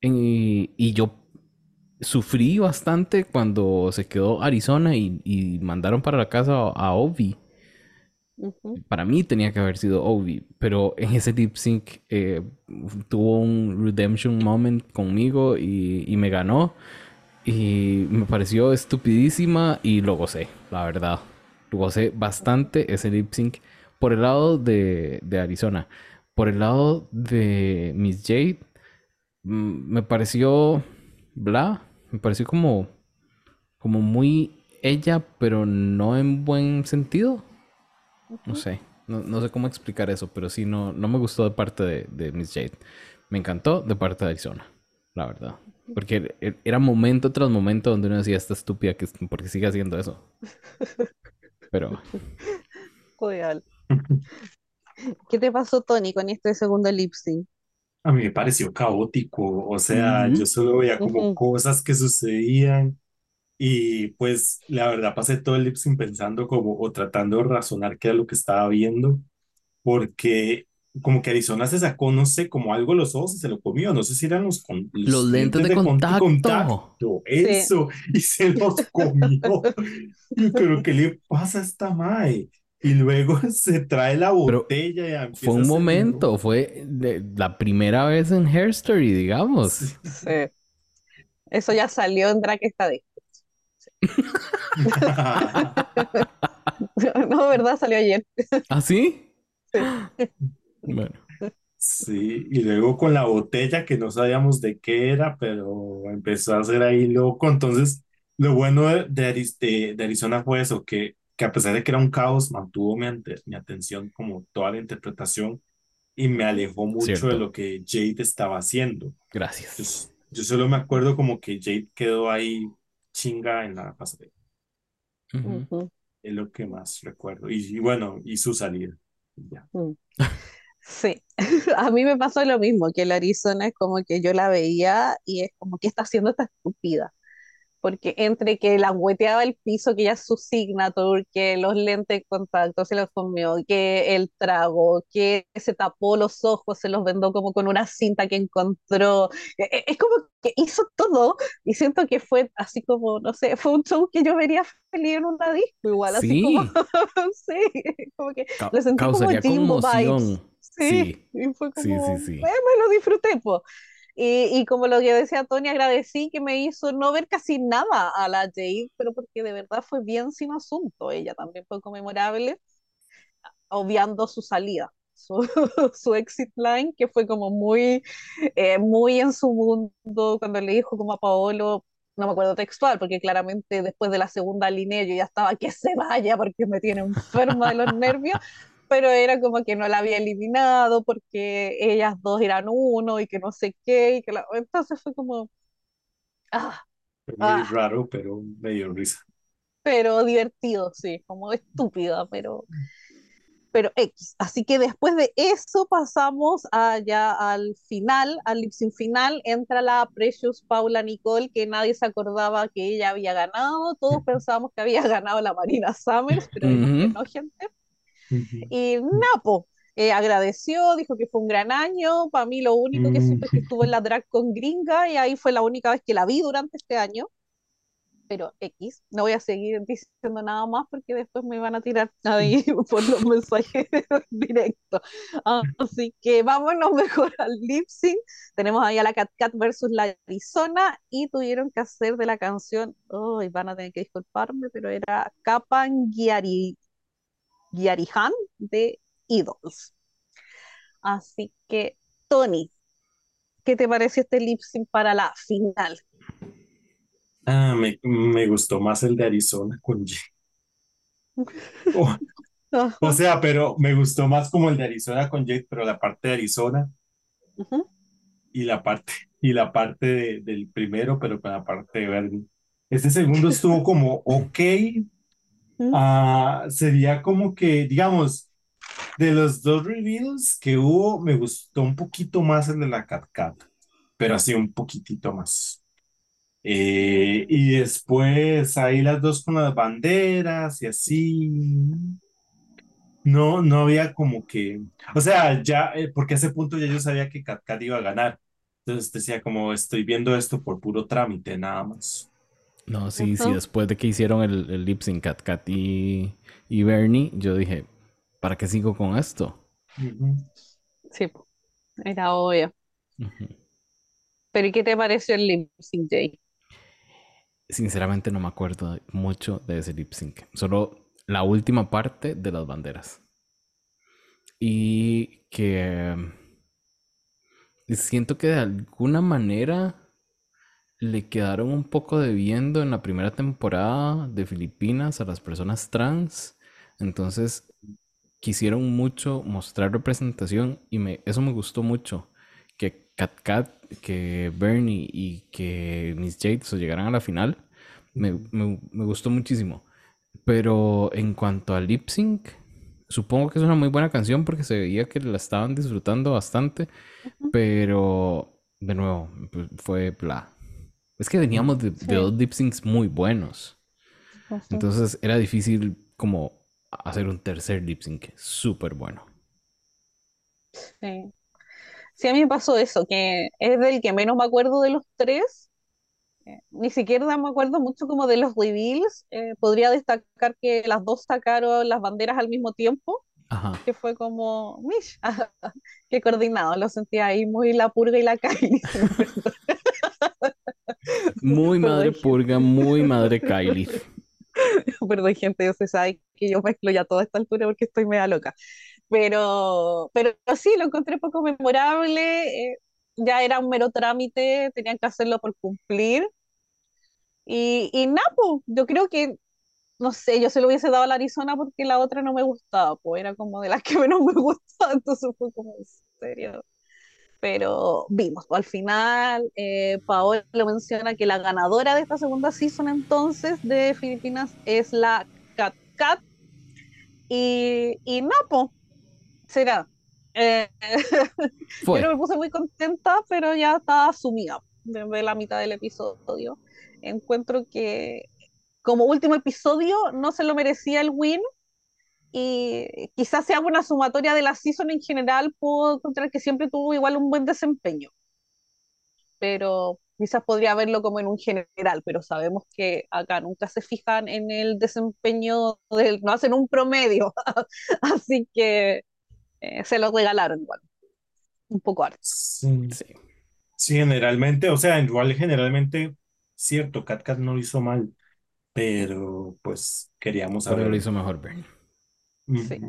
Y, y yo sufrí bastante cuando se quedó Arizona y, mandaron para la casa a, Ovi. Para mí tenía que haber sido Ovi, pero en ese lip sync eh, tuvo un redemption moment conmigo y, me ganó. Y me pareció estupidísima y lo gocé, la verdad. Lo gocé bastante ese lip sync por el lado de, de Arizona. Por el lado de Miss Jade, mm, me pareció bla, me pareció como, como muy ella, pero no en buen sentido. No sé, no, sé cómo explicar eso, pero sí, no, no me gustó de parte de, Miss Jade. Me encantó de parte de Arizona, la verdad. Porque e, era momento tras momento donde uno decía, esta estúpida, que, porque sigue haciendo eso. Pero... Joder. ¿Qué te pasó, Tony, con este segundo lip sync? A mí me pareció caótico, o sea, yo solo veía como cosas que sucedían y pues la verdad pasé todo el lip sync pensando como o tratando de razonar qué era lo que estaba viendo, porque como que Arizona se sacó, no sé, como algo los ojos y se lo comió, no sé si eran los, los, lentes de, contacto. eso, y se los comió. Pero ¿qué le pasa a esta mae? Y luego se trae la botella y Fue un momento, fue la primera vez en Hair Story, digamos. Sí. Eso ya salió en Drake esta vez. no, ¿verdad? Salió ayer. ¿Ah, sí? Sí. Bueno. Sí, y luego con la botella que no sabíamos de qué era, pero empezó a ser ahí loco. Entonces, lo bueno de, de, de Arizona fue eso, que que a pesar de que era un caos, mantuvo mi, mi atención como toda la interpretación y me alejó mucho de lo que Jade estaba haciendo. Gracias. Yo, solo me acuerdo como que Jade quedó ahí chinga en la pasarela. Es lo que más recuerdo. Y, bueno, y su salida. Ya. Sí, a mí me pasó lo mismo, que el Arizona es como que yo la veía y es como que está haciendo esta estúpida porque entre que la hueteaba el piso, que ya es su signature, que los lentes de contacto se los comió, que el trago, que se tapó los ojos, se los vendó como con una cinta que encontró. E, e, es como que hizo todo y siento que fue así como, no sé, fue un show que yo vería feliz en una disco igual, así como, sí, como que lo sentí como Jimbo Vibes. Sí, y fue como, sí, sí, me lo disfruté, pues. Y, como lo que decía Tony, agradecí que me hizo no ver casi nada a la Jade, pero porque de verdad fue bien sin asunto. Ella también fue conmemorable, obviando su salida, su, su exit line, que fue como muy, eh, muy en su mundo, cuando le dijo como a Paolo, no me acuerdo textual, porque claramente después de la segunda línea yo ya estaba que se vaya porque me tiene enferma de los nervios, pero era como que no la había eliminado porque ellas dos eran uno y que no sé qué, y que la... entonces fue como... Ah, muy ah. raro, pero medio risa. Pero divertido, sí, como estúpida, pero pero X. Así que después de eso pasamos allá al final, al lip final, entra la Precious Paula Nicole, que nadie se acordaba que ella había ganado, todos pensábamos que había ganado la Marina Summers, pero no, gente. Y Napo eh, agradeció, dijo que fue un gran año. Para mí, lo único que supe es que estuvo en la drag con gringa y ahí fue la única vez que la vi durante este año. Pero X, no voy a seguir diciendo nada más porque después me van a tirar ahí por los mensajes directos. Así que vámonos mejor al lip sync. Tenemos ahí a la Cat Cat versus la Arizona y tuvieron que hacer de la canción, oh, van a tener que disculparme, pero era Kapangiari Yarihan de Idols. Así que, Tony, ¿qué te pareció este lip sync para la final? Ah, me, me gustó más el de Arizona con G. o sea, pero me gustó más como el de Arizona con Jade, pero la parte de Arizona y la parte y la parte del primero, pero con la parte de Bernie. Este segundo estuvo como ok, uh, sería como que, digamos, de los dos reveals que hubo, me gustó un poquito más el de la Cat Cat, pero así un poquitito más. Eh, y después ahí las dos con las banderas y así. No, no había como que, o sea, ya, eh, porque a ese punto ya yo sabía que Cat Cat iba a ganar. Entonces decía como estoy viendo esto por puro trámite, nada más. No, sí, sí, después de que hicieron el, el lip sync Cat Cat y, y, Bernie, yo dije, ¿para qué sigo con esto? Sí, era obvio. Pero ¿y qué te pareció el lip sync, Jay? Sinceramente no me acuerdo mucho de ese lip sync. Solo la última parte de las banderas. Y que siento que de alguna manera le quedaron un poco debiendo en la primera temporada de Filipinas a las personas trans. Entonces quisieron mucho mostrar representación y me, eso me gustó mucho. Que Kat Kat, que Bernie y que Miss Jade se llegaran a la final. Me, gustó muchísimo. Pero en cuanto a lip sync, supongo que es una muy buena canción porque se veía que la estaban disfrutando bastante. Pero de nuevo, pues, fue bla. Es que veníamos de, dos lip syncs muy buenos. Entonces era difícil como hacer un tercer lip sync súper bueno. Sí. sí, a mí me pasó eso, que es del que menos me acuerdo de los tres. Eh, ni siquiera me acuerdo mucho como de los reveals. Eh, podría destacar que las dos sacaron las banderas al mismo tiempo. Ajá. Que fue como, mish, qué coordinado. Lo sentía ahí muy la purga y la Kylie. Muy madre purga, muy madre Kylie. Perdón, gente, yo sé sabe que yo mezclo ya toda esta altura porque estoy media loca. Pero, pero sí, lo encontré poco memorable. Eh, ya era un mero trámite, tenían que hacerlo por cumplir. Y, y pues, yo creo que, no sé, yo se lo hubiese dado a la Arizona porque la otra no me gustaba, pues era como de las que menos me gustaba, entonces fue como, en serio pero vimos, al final eh, Paola menciona que la ganadora de esta segunda season entonces de Filipinas es la Cat Cat y, y Napo será. Eh, pero me puse muy contenta, pero ya estaba sumida desde la mitad del episodio. Encuentro que como último episodio no se lo merecía el win y quizás sea una sumatoria de la season en general, puedo encontrar que siempre tuvo igual un buen desempeño. Pero quizás podría verlo como en un general, pero sabemos que acá nunca se fijan en el desempeño, del, no hacen un promedio, así que eh, se lo regalaron igual, un poco harto. Sí. sí. generalmente, o sea, igual generalmente, cierto, CatCat no lo hizo mal, pero pues queríamos saber. Pero lo hizo mejor Bernie. Sí.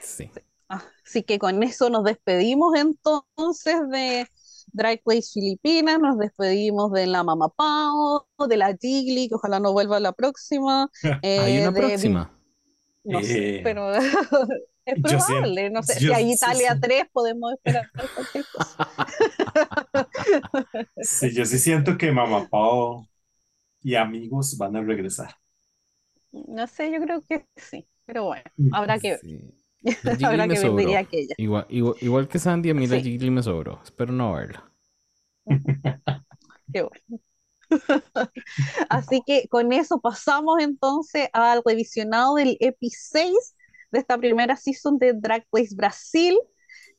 sí. Así que con eso nos despedimos entonces de Drag Race Filipinas, nos despedimos de la Mama Pao, de la Gigli, que ojalá no vuelva la próxima. ¿Hay una eh, próxima? No sé, eh, pero es probable. no sé, si hay Italia 3 podemos esperar cualquier cosa. sí, yo sí siento que Mama Pao y amigos van a regresar. No sé, yo creo que sí, pero bueno, habrá que ver. Habrá que ver, aquella. Igual, igual, que Sandy, a mí la Gigli me sobró. Espero no verla. Qué bueno. Así que con eso pasamos entonces al revisionado del EPI 6 de esta primera season de Drag Race Brasil.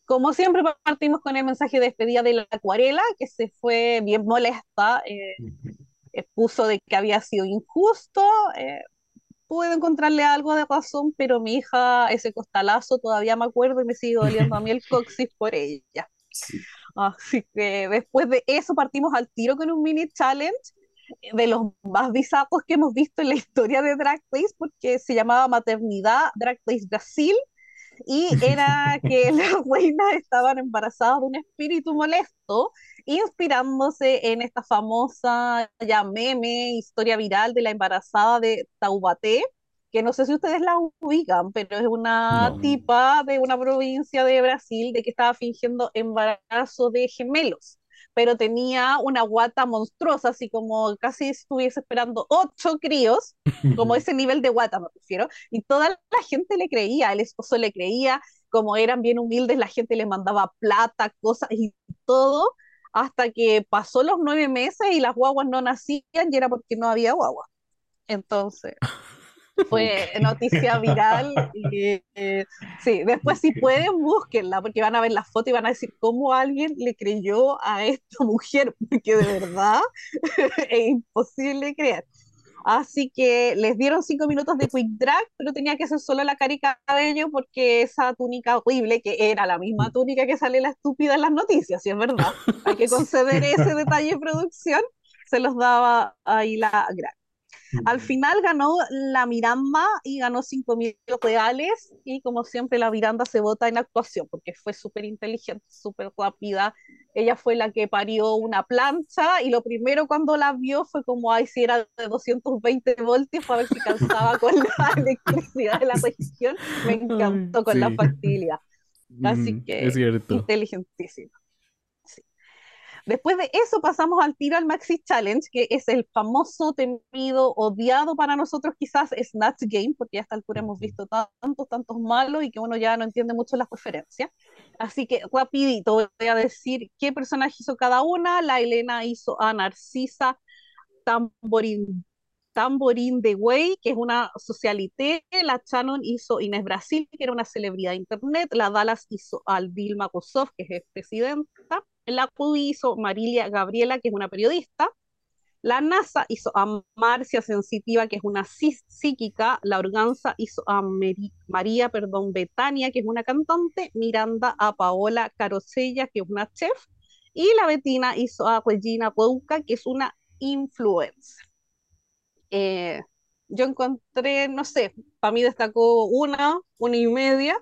Como siempre partimos con el mensaje de despedida de la acuarela, que se fue bien molesta, eh, puso de que había sido injusto, eh, pude encontrarle algo de razón, pero mi hija, ese costalazo, todavía me acuerdo y me sigue doliendo a mí el coxis por ella. Así que después de eso partimos al tiro con un mini challenge de los más bizarros que hemos visto en la historia de Drag Race, porque se llamaba Maternidad Drag Race Brasil, y era que las reinas estaban embarazadas de un espíritu molesto, inspirándose en esta famosa ya meme, historia viral de la embarazada de Taubaté, que no sé si ustedes la ubican, pero es una tipa de una provincia de Brasil de que estaba fingiendo embarazo de gemelos, pero tenía una guata monstruosa, así como casi estuviese esperando ocho críos, como ese nivel de guata me refiero, y toda la gente le creía, el esposo le creía, como eran bien humildes, la gente le mandaba plata, cosas y todo, hasta que pasó los nueve meses y las guaguas no nacían y era porque no había guagua. Entonces, fue noticia viral. Y, eh, sí, después si pueden, búsquenla, porque van a ver la foto y van a decir cómo alguien le creyó a esta mujer, porque de verdad es imposible creer. Así que les dieron cinco minutos de quick drag, pero tenía que ser solo la carica de ellos porque esa túnica horrible, que era la misma túnica que sale la estúpida en las noticias, si es verdad, hay que conceder ese detalle de producción, se los daba ahí la gran. Al final ganó la Miranda y ganó 5 mil reales y como siempre la Miranda se vota en actuación porque fue súper inteligente, súper rápida. Ella fue la que parió una plancha y lo primero cuando la vio fue como, ay, si era de 220 voltios para ver si calzaba con la electricidad de la región. Me encantó con la factibilidad. Así que es inteligentísima. Después de eso pasamos al tiro al Maxi Challenge, que es el famoso, temido, odiado para nosotros quizás Snatch Game, porque a esta altura hemos visto tantos, tantos malos y que uno ya no entiende mucho las referencias. Así que rapidito voy a decir qué personaje hizo cada una. La Elena hizo a Narcisa Tamborín, Tamborín de Way, que es una socialité. La Shannon hizo Inés Brasil, que era una celebridad de internet. La Dallas hizo al Dilma Kosoff, que es presidenta. La CUDI hizo Marilia Gabriela, que es una periodista. La NASA hizo a Marcia Sensitiva, que es una psíquica. La Organza hizo a María perdón, Betania, que es una cantante. Miranda a Paola Carosella, que es una chef. Y la Betina hizo a Regina Pouca, que es una influencer. Eh, yo encontré, no sé, para mí destacó una, una y media,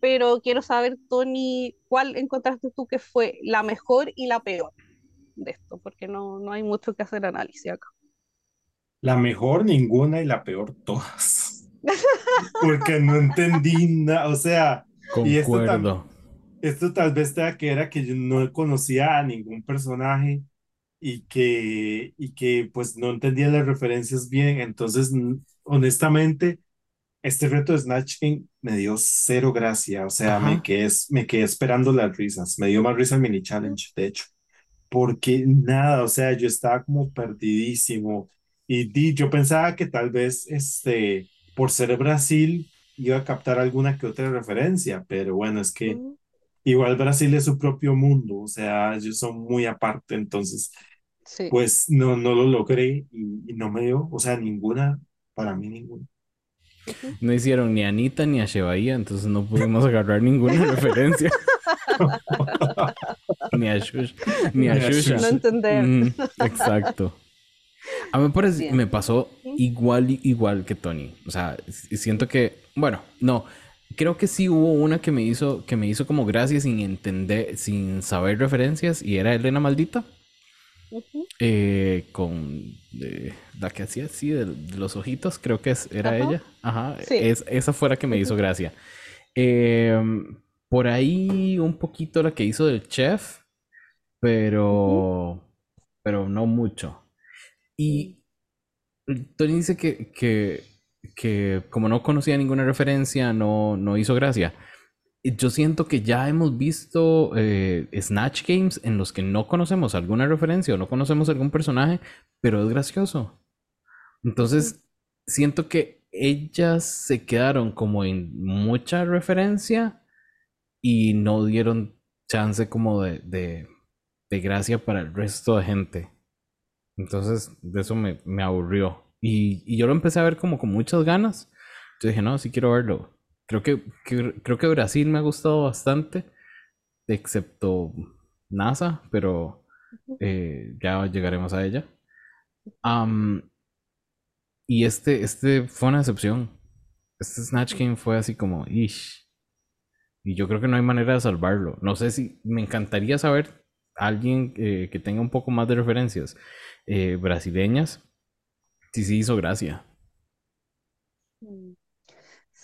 pero quiero saber, Tony, ¿cuál encontraste tú que fue la mejor y la peor de esto? Porque no, no hay mucho que hacer análisis acá. La mejor ninguna y la peor todas. Porque no entendí nada, o sea, y esto, tal, esto tal vez tenga que era que yo no conocía a ningún personaje y que, y que pues no entendía las referencias bien, entonces honestamente este reto de Snatch Game me dio cero gracia, o sea, me quedé, me quedé esperando las risas, me dio más risa el mini challenge, de hecho, porque nada, o sea, yo estaba como perdidísimo y di, yo pensaba que tal vez, este, por ser Brasil, iba a captar alguna que otra referencia, pero bueno, es que igual Brasil es su propio mundo, o sea, ellos son muy aparte, entonces, pues no, no lo logré y, y no me dio, o sea, ninguna, para mí ninguna. No hicieron ni a Anita ni a Shebaía, entonces no pudimos agarrar ninguna referencia. ni a Shusha. Ni a Shusha. No entender. exacto. A mí me, me pasó igual, igual que Tony. O sea, siento que, bueno, no. Creo que sí hubo una que me hizo, que me hizo como gracia sin entender, sin saber referencias y era Elena Maldita. Eh, con la que hacía así de, los ojitos, creo que es, era ella. Ajá, es, esa fue la que me hizo gracia. Em, por ahí un poquito la que hizo del chef, pero, pero no mucho. Y Tony dice que, que, que como no conocía ninguna referencia, no, no hizo gracia yo siento que ya hemos visto eh, Snatch Games en los que no conocemos alguna referencia o no conocemos algún personaje, pero es gracioso. Entonces, siento que ellas se quedaron como en mucha referencia y no dieron chance como de, de, gracia para el resto de gente. Entonces, de eso me, me aburrió. Y, y, yo lo empecé a ver como con muchas ganas. Yo dije, no, sí quiero verlo. Creo que, creo que Brasil me ha gustado bastante, excepto NASA, pero eh, ya llegaremos a ella. y este, este fue una excepción. Este Snatch Game fue así como, ish. Y yo creo que no hay manera de salvarlo. No sé si me encantaría saber alguien eh, que tenga un poco más de referencias eh, brasileñas. Si sí hizo gracia.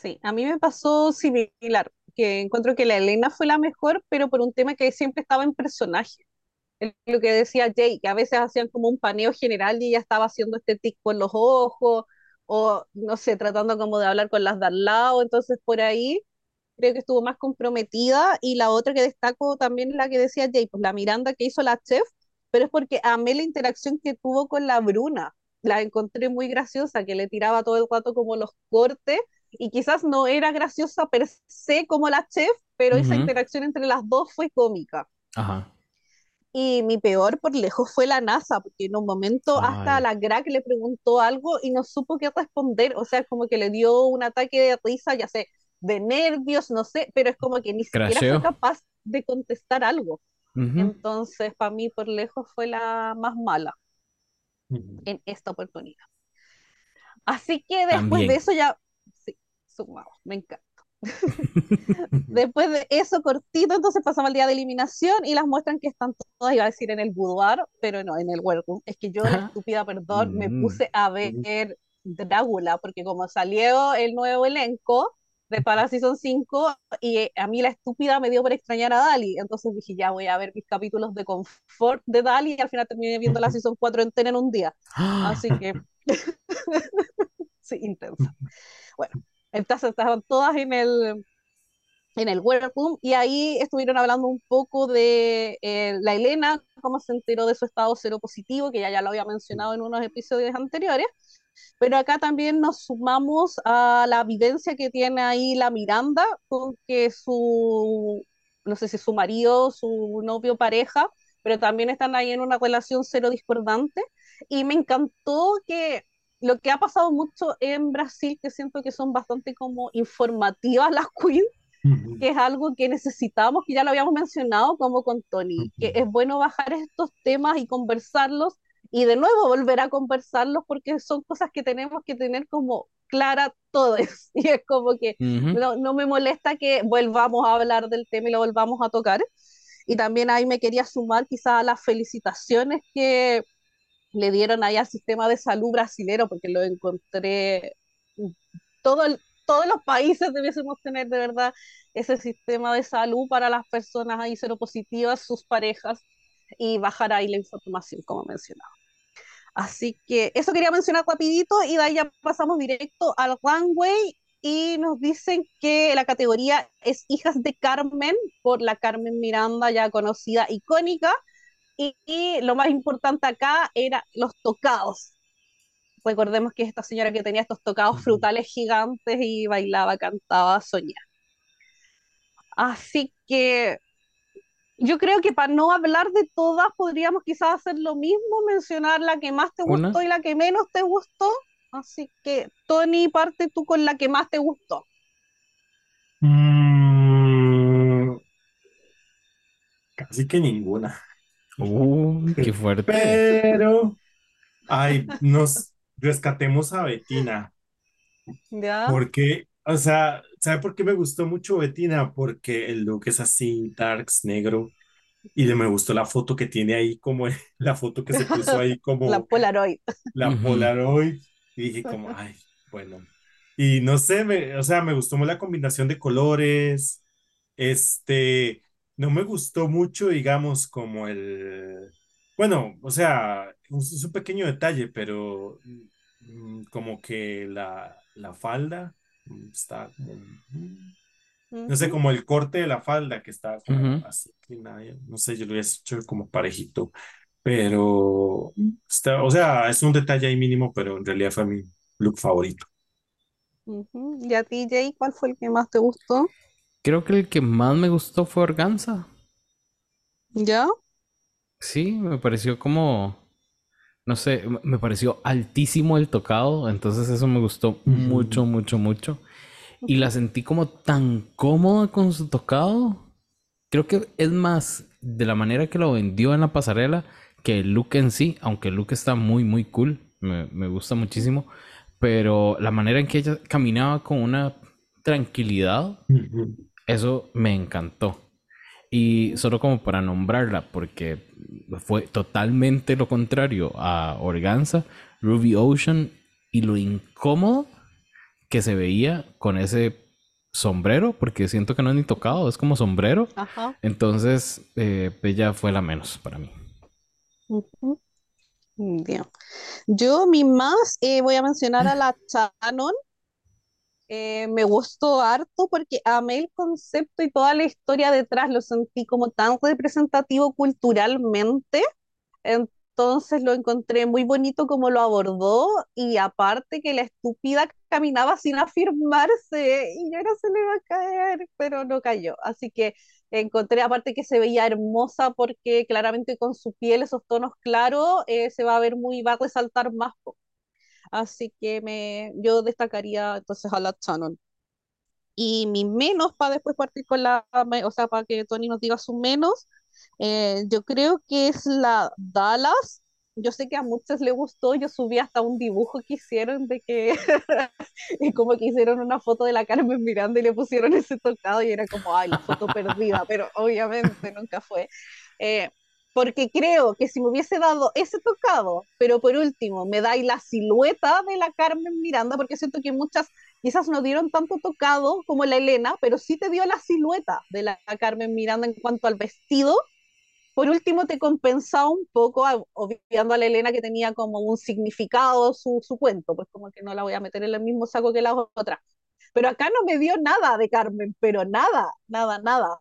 Sí, a mí me pasó similar, que encuentro que la Elena fue la mejor, pero por un tema que siempre estaba en personaje. lo que decía Jay, que a veces hacían como un paneo general y ella estaba haciendo este tic con los ojos, o no sé, tratando como de hablar con las de al lado, entonces por ahí creo que estuvo más comprometida, y la otra que destaco también la que decía Jay, pues la Miranda que hizo la chef, pero es porque amé la interacción que tuvo con la Bruna, la encontré muy graciosa, que le tiraba todo el rato como los cortes, y quizás no era graciosa per se como la chef, pero esa interacción entre las dos fue cómica. Ajá. Y mi peor por lejos fue la NASA, porque en un momento hasta la Grack le preguntó algo y no supo qué responder, o sea, como que le dio un ataque de risa, ya sé, de nervios, no sé, pero es como que ni siquiera fue capaz de contestar algo. Entonces, para mí por lejos fue la más mala en esta oportunidad. Así que después de eso ya sumamos, me encanta. Después de eso, cortito, entonces pasamos al día de eliminación y las muestran que están todas, iba a decir en el boudoir, pero no, en el welcome. Es que yo, la estúpida, perdón, me mm. puse a ver Drácula, porque como salió el nuevo elenco de para Season 5, y a mí la estúpida me dio por extrañar a Dali, entonces dije, ya voy a ver mis capítulos de confort de Dali, y al final terminé viendo la Season 4 entera en un día. Así que, sí, intensa. Bueno, entonces estaban todas en el, en el workroom y ahí estuvieron hablando un poco de eh, la Elena, cómo se enteró de su estado cero positivo, que ya, ya lo había mencionado en unos episodios anteriores. Pero acá también nos sumamos a la vivencia que tiene ahí la Miranda con que su, no sé si su marido, su novio, pareja, pero también están ahí en una relación cero discordante. Y me encantó que lo que ha pasado mucho en Brasil, que siento que son bastante como informativas las queens, que es algo que necesitamos, que ya lo habíamos mencionado como con Tony, que es bueno bajar estos temas y conversarlos y de nuevo volver a conversarlos porque son cosas que tenemos que tener como clara todos. Y es como que no, no, me molesta que volvamos a hablar del tema y lo volvamos a tocar. Y también ahí me quería sumar quizá a las felicitaciones que le dieron ahí al sistema de salud brasilero, porque lo encontré, todo todos los países debiésemos tener de verdad ese sistema de salud para las personas ahí seropositivas, sus parejas, y bajar ahí la información, como mencionaba. Así que eso quería mencionar rapidito y de ahí ya pasamos directo al runway y nos dicen que la categoría es Hijas de Carmen, por la Carmen Miranda ya conocida, icónica, y, y lo más importante acá era los tocados. Recordemos que esta señora que tenía estos tocados frutales gigantes y bailaba, cantaba, soñaba. Así que yo creo que para no hablar de todas, podríamos quizás hacer lo mismo, mencionar la que más te ¿Una? gustó y la que menos te gustó. Así que, Tony, parte tú con la que más te gustó. Mm, casi que ninguna. Uh, qué fuerte. Pero, ay, nos rescatemos a Betina. ¿Ya? Porque, o sea, ¿sabe por qué me gustó mucho Betina? Porque el look es así, darks, negro. Y le me gustó la foto que tiene ahí, como la foto que se puso ahí, La como Polaroid. la. Polaroid. Y dije, como, ay, bueno. Y no sé, me- o sea, me gustó la combinación de colores. Este, no me gustó mucho, digamos, como el. Bueno, o sea, es un pequeño detalle, pero mm, como que la, la falda mm, está como. mm, no sé, como el corte de la falda que está como Ujú. así, no sé, yo lo hubiera hecho como parejito, pero está, o sea, es un detalle ahí mínimo, pero en realidad fue mi look favorito. ¿Y a ti, Jay, cuál fue el que más te gustó? Creo que el que más me gustó fue Organza. ¿Ya? Sí, me pareció como, no sé, me- pareció altísimo el tocado, entonces eso me gustó mucho, mucho, mucho. Y la sentí como tan cómoda con su tocado. Creo que es más de la manera que lo vendió en la pasarela que el look en sí, aunque el look está muy, muy cool, me, me gusta muchísimo, pero la manera en que ella caminaba con una tranquilidad. Eso me encantó. Y solo como para nombrarla, porque fue totalmente lo contrario a Organza, Ruby Ocean y lo incómodo que se veía con ese sombrero, porque siento que no es ni tocado, es como sombrero. Ajá. Entonces, eh, ella fue la menos para mí. Bien. Yo, mi más, eh, voy a mencionar a la Shannon. Eh, me gustó harto porque amé el concepto y toda la historia detrás, lo sentí como tan representativo culturalmente. Entonces lo encontré muy bonito como lo abordó y aparte que la estúpida caminaba sin afirmarse y no se le va a caer, pero no cayó. Así que encontré aparte que se veía hermosa porque claramente con su piel, esos tonos claros, eh, se va a ver muy, va a resaltar más. po. Así que me, yo destacaría entonces a la Shannon. Y mi menos, para después partir con la, o sea, para que Tony nos diga su menos, eh, yo creo que es la Dallas. Yo sé que a muchos les gustó, yo subí hasta un dibujo que hicieron de que, y como que hicieron una foto de la Carmen Miranda y le pusieron ese tocado y era como, ay, la foto perdida, pero obviamente nunca fue. Eh, porque creo que si me hubiese dado ese tocado, pero por último me dais la silueta de la Carmen Miranda, porque siento que muchas quizás no dieron tanto tocado como la Elena, pero sí te dio la silueta de la Carmen Miranda en cuanto al vestido. Por último, te compensaba un poco, obviando a la Elena que tenía como un significado su, su cuento, pues como que no la voy a meter en el mismo saco que las otras. Pero acá no me dio nada de Carmen, pero nada, nada, nada.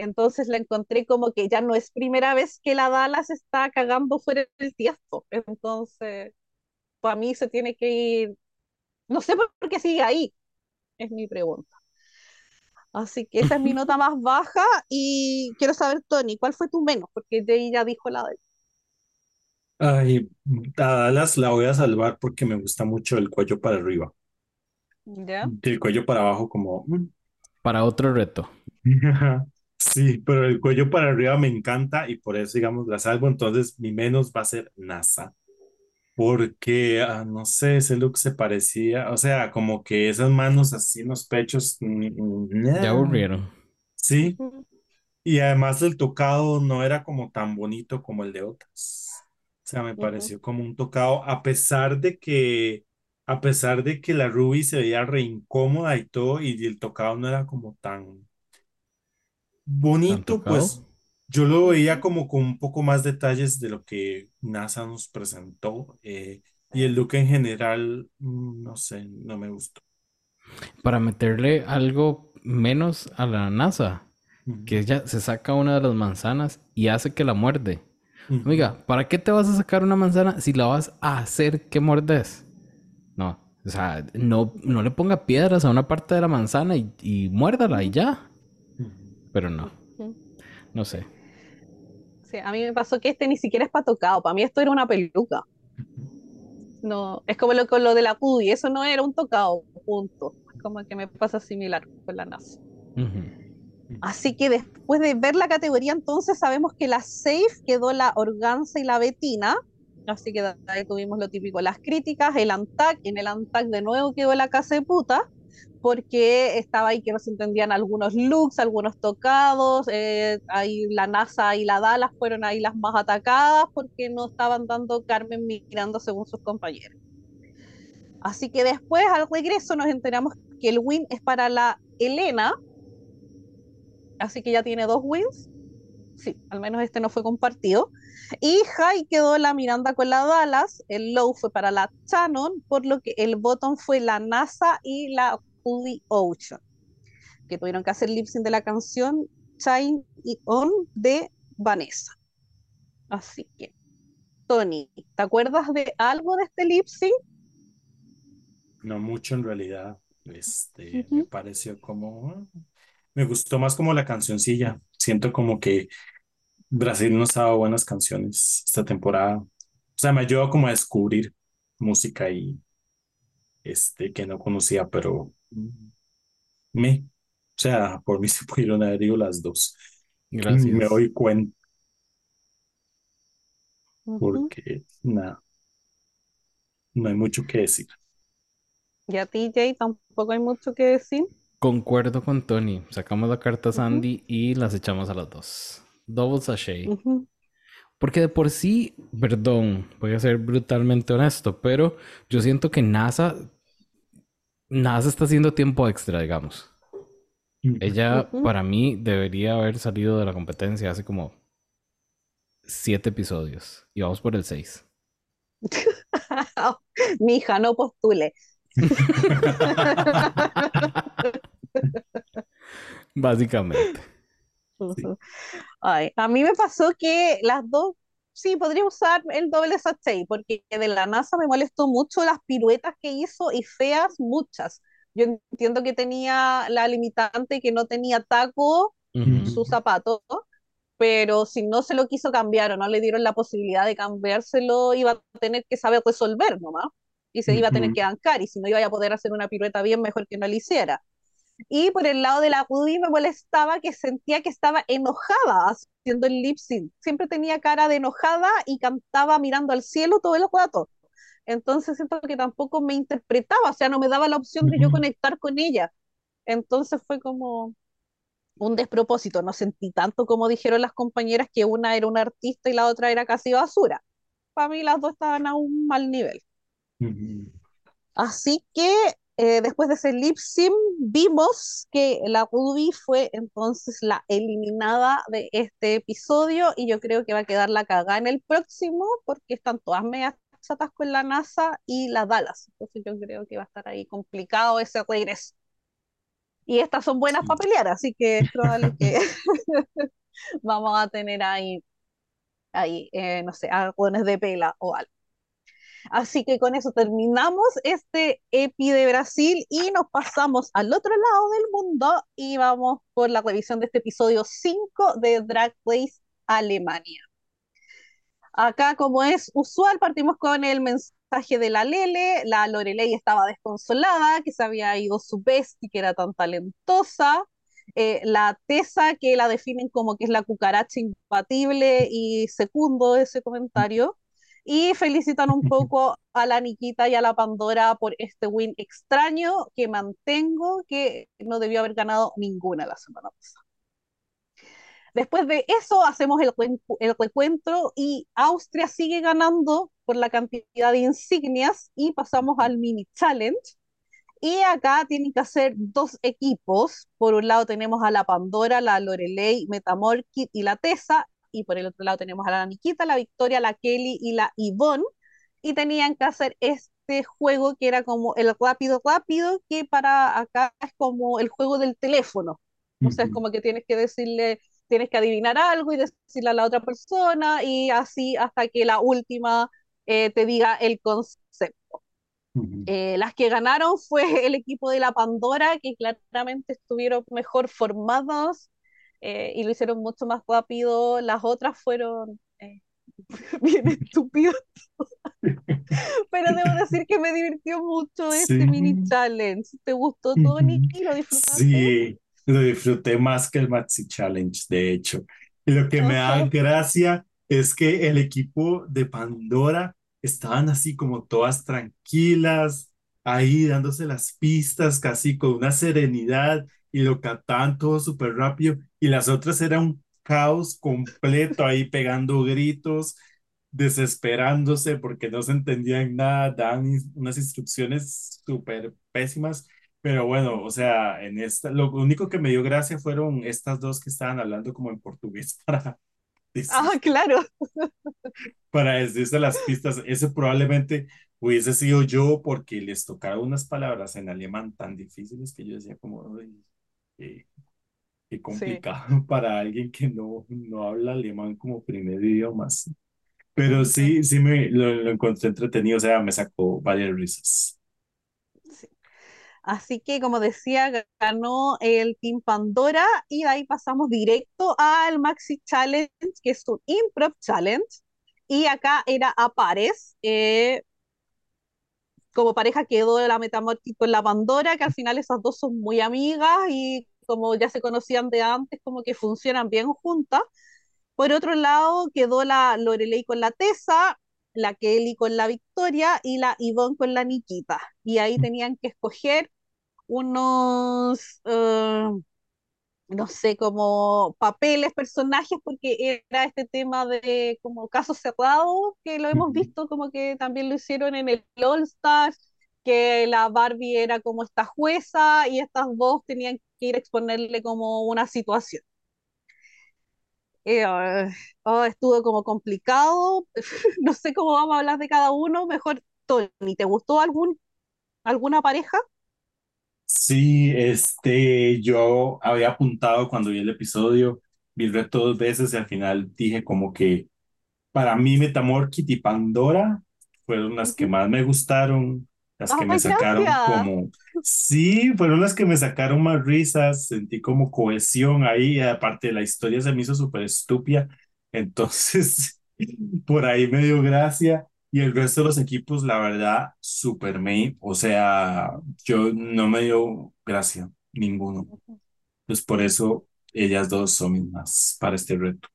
Entonces la encontré como que ya no es primera vez que la Dallas está cagando fuera del tiesto. Entonces, para mí se tiene que ir, no sé por qué sigue ahí, es mi pregunta. Así que esa es mi nota más baja y quiero saber, Tony, ¿cuál fue tu menos? Porque Jay ya dijo la de. Ay, a Dallas la voy a salvar porque me gusta mucho el cuello para arriba. ¿Ya? El cuello para abajo como... mm. Para otro reto. Sí, pero el cuello para arriba me encanta y por eso, digamos, la salvo. Entonces, mi menos va a ser NASA. Porque, ah, no sé, ese look se parecía, o sea, como que esas manos así en los pechos, Ya nah. aburrieron. Sí, y además el tocado no era como tan bonito como el de otras. O sea, me pareció como un tocado, a pesar de que, a pesar de que la Ruby se veía re incómoda y todo, y el tocado no era como ¿Tan bonito, pues yo lo veía como con un poco más detalles de lo que NASA nos presentó, eh, y el look en general, mm, no sé, no me gustó. Para meterle algo menos a la NASA, que ella se saca una de las manzanas y hace que la muerde. Oiga, ¿para qué te vas a sacar una manzana si la vas a hacer que mordes? No, o sea, no, no le ponga piedras a una parte de la manzana y, y muérdala y ya. Pero no, no sé. Sí, a mí me pasó que este ni siquiera es para tocado, para mí esto era una peluca. No, es como lo, con lo de la y eso no era un tocado, punto. Como que me pasa similar con la NASA. Así que después de ver la categoría, entonces sabemos que la safe quedó la organza y la betina. Así que ahí tuvimos lo típico, las críticas, el ANTAC, en el ANTAC de nuevo quedó la casa de puta, porque estaba ahí que no se entendían algunos looks, algunos tocados, eh, ahí la NASA y la Dallas fueron ahí las más atacadas porque no estaban dando Carmen mirando según sus compañeros. Así que después al regreso nos enteramos que el win es para la Elena, así que ya tiene dos wins. Sí, al menos este no fue compartido. Y High quedó la Miranda con la Dallas, el low fue para la Shannon, por lo que el bottom fue la NASA y la Ocean, que tuvieron que hacer lip sync de la canción Shine y On de Vanessa. Así que, Tony, ¿te acuerdas de algo de este lip sync? No mucho en realidad. Este, me pareció como me gustó más como la cancioncilla. Siento como que Brasil nos ha dado buenas canciones esta temporada. O sea, me ayudó como a descubrir música y este que no conocía, pero me, o sea, por mí se pudieron haber ido las dos. Gracias. Me doy cuenta. Porque nada, no hay mucho que decir. Y a ti, Jay, tampoco hay mucho que decir. Concuerdo con Tony. Sacamos la carta Sandy y las echamos a las dos. Double sachet. Porque de por sí, perdón, voy a ser brutalmente honesto, pero yo siento que NASA, NASA está haciendo tiempo extra, digamos. Ella, para mí, debería haber salido de la competencia hace como siete episodios. Y vamos por el seis. Mi hija, no postule. Básicamente. a mí me pasó que las dos, sí, podría usar el doble sachet, porque de la NASA me molestó mucho las piruetas que hizo y feas muchas. Yo entiendo que tenía la limitante que no tenía taco su zapato, pero si no se lo quiso cambiar o no le dieron la posibilidad de cambiárselo, iba a tener que saber resolver nomás y se iba a tener que bancar y si no iba a poder hacer una pirueta bien, mejor que no la hiciera. Y por el lado de la Woody me molestaba que sentía que estaba enojada haciendo el lip sync. Siempre tenía cara de enojada y cantaba mirando al cielo todo el rato. Entonces siento que tampoco me interpretaba, o sea, no me daba la opción de yo conectar con ella. Entonces fue como un despropósito. No sentí tanto como dijeron las compañeras que una era una artista y la otra era casi basura. Para mí las dos estaban a un mal nivel. Así que eh, después de ese lip sync, vimos que la Ruby fue entonces la eliminada de este episodio y yo creo que va a quedar la cagada en el próximo porque están todas medias chatas con la NASA y la Dallas. Entonces yo creo que va a estar ahí complicado ese regreso. Y estas son buenas para pelear, así que es probable que vamos a tener ahí, ahí eh, no sé, algodones de pela o algo. Así que con eso terminamos este EPI de Brasil y nos pasamos al otro lado del mundo y vamos por la revisión de este episodio 5 de Drag Race Alemania. Acá, como es usual, partimos con el mensaje de la Lele. La Lorelei estaba desconsolada, que se había ido su bestie, que era tan talentosa. Eh, la Tesa, que la definen como que es la cucaracha impatible y segundo ese comentario y felicitan un poco a la Nikita y a la Pandora por este win extraño que mantengo que no debió haber ganado ninguna la semana pasada. Después de eso hacemos el, el recuento y Austria sigue ganando por la cantidad de insignias y pasamos al mini challenge. Y acá tienen que hacer dos equipos. Por un lado tenemos a la Pandora, la Lorelei, Metamorkit y la Tessa y por el otro lado tenemos a la Nikita, la Victoria, la Kelly y la Yvonne, y tenían que hacer este juego que era como el rápido rápido, que para acá es como el juego del teléfono. O sea, es como que tienes que decirle, tienes que adivinar algo y decirle a la otra persona y así hasta que la última eh, te diga el concepto. Eh, las que ganaron fue el equipo de la Pandora, que claramente estuvieron mejor formados eh, y lo hicieron mucho más rápido. Las otras fueron bien estúpidas. Pero debo decir que me divirtió mucho este mini challenge. ¿Te gustó, Tony? ¿Lo disfrutaste? Sí, lo disfruté más que el Maxi Challenge, de hecho. Y lo que me da gracia es que el equipo de Pandora estaban así como todas tranquilas, ahí dándose las pistas casi con una serenidad y lo captaban todo súper rápido y las otras eran un caos completo ahí pegando gritos, desesperándose porque no se entendían nada, daban unas instrucciones súper pésimas. Pero bueno, o sea, en esta, lo único que me dio gracia fueron estas dos que estaban hablando como en portugués para Ah, claro. Para decirse las pistas. Eso probablemente hubiese sido yo porque les tocaba unas palabras en alemán tan difíciles que yo decía como, qué, complicado para alguien que no, no habla alemán como primer idioma. Pero sí, sí me lo, lo encontré entretenido, o sea, me sacó varias risas. Así que, como decía, ganó el Team Pandora y de ahí pasamos directo al Maxi Challenge, que es un Improv Challenge. Y acá era a pares. Eh, como pareja quedó la Metamorphic con la Pandora, que al final esas dos son muy amigas y como ya se conocían de antes, como que funcionan bien juntas. Por otro lado, quedó la Lorelei con la Tessa, la Kelly con la Victoria y la Yvonne con la Nikita. Y ahí tenían que escoger unos, eh, no sé, como papeles, personajes, porque era este tema de como caso cerrado, que lo hemos visto como que también lo hicieron en el All Stars, que la Barbie era como esta jueza y estas dos tenían que ir a exponerle como una situación. Eh, oh, estuvo como complicado, no sé cómo vamos a hablar de cada uno, mejor Tony, ¿te gustó algún, alguna pareja? Sí, este, yo había apuntado cuando vi el episodio, vi el reto dos veces y al final dije como que para mí Metamorphit y Pandora fueron las que más me gustaron, las que me sacaron como, sí, fueron las que me sacaron más risas, sentí como cohesión ahí, aparte la historia se me hizo súper estúpida, entonces por ahí me dio gracia. Y el resto de los equipos, la verdad, super main. O sea, yo no me dio gracia, ninguno. Pues por eso ellas dos son más para este reto.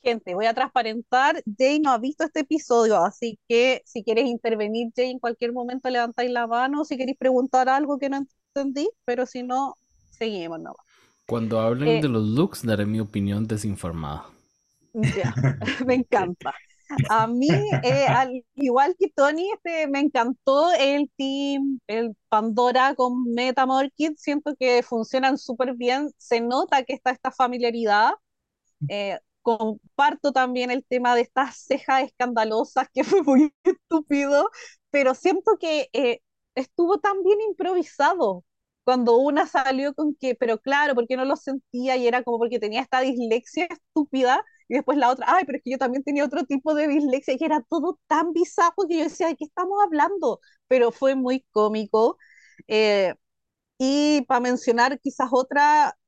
Gente, voy a transparentar. Jay no ha visto este episodio, así que si quieres intervenir, Jay, en cualquier momento levantáis la mano si queréis preguntar algo que no entendí, pero si no, seguimos no Cuando hablen eh, de los looks, daré mi opinión desinformada. Ya, me encanta. A mí, eh, al igual que Tony, este, me encantó el team, el Pandora con Metamorkid. Siento que funcionan súper bien. Se nota que está esta familiaridad. Eh, comparto también el tema de estas cejas escandalosas, que fue muy estúpido, pero siento que eh, estuvo tan bien improvisado. Cuando una salió con que, pero claro, porque no lo sentía y era como porque tenía esta dislexia estúpida y después la otra, ay, pero es que yo también tenía otro tipo de dislexia, y era todo tan bizarro que yo decía, ¿de qué estamos hablando? Pero fue muy cómico. Eh, y para mencionar quizás otra,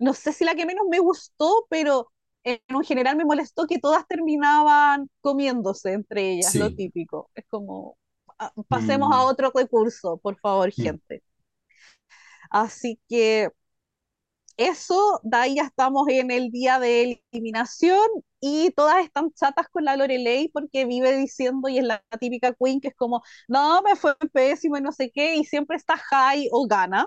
no sé si la que menos me gustó, pero en un general me molestó que todas terminaban comiéndose entre ellas, lo típico. Es como, ah, pasemos a mm. otro recurso, por favor, mm. gente. Así que eso, de ahí ya estamos en el día de eliminación y todas están chatas con la Lorelei porque vive diciendo, y es la típica queen, que es como, no, me fue pésimo y no sé qué, y siempre está high o gana.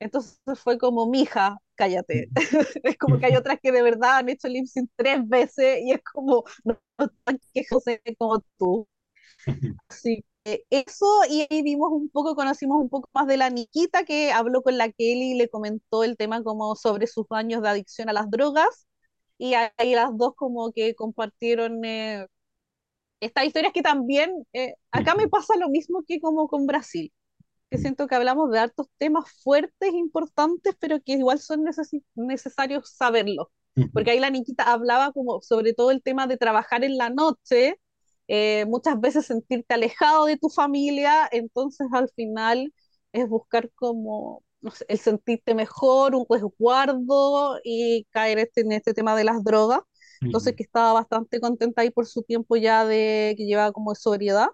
Entonces fue como, mija, cállate. es como que hay otras que de verdad han hecho lip sync tres veces y es como, no, tan quejosa como tú. Así eso, y ahí vimos un poco, conocimos un poco más de la Nikita que habló con la Kelly y le comentó el tema como sobre sus años de adicción a las drogas, y ahí las dos como que compartieron eh, Estas historias que también, eh, acá me pasa lo mismo que como con Brasil, que siento que hablamos de hartos temas fuertes, importantes, pero que igual son necesarios saberlo. Porque ahí la Niquita hablaba como sobre todo el tema de trabajar en la noche, eh, muchas veces sentirte alejado de tu familia, entonces al final es buscar como no sé, el sentirte mejor, un resguardo y caer este, en este tema de las drogas. Entonces que estaba bastante contenta ahí por su tiempo ya de que llevaba como de sobriedad.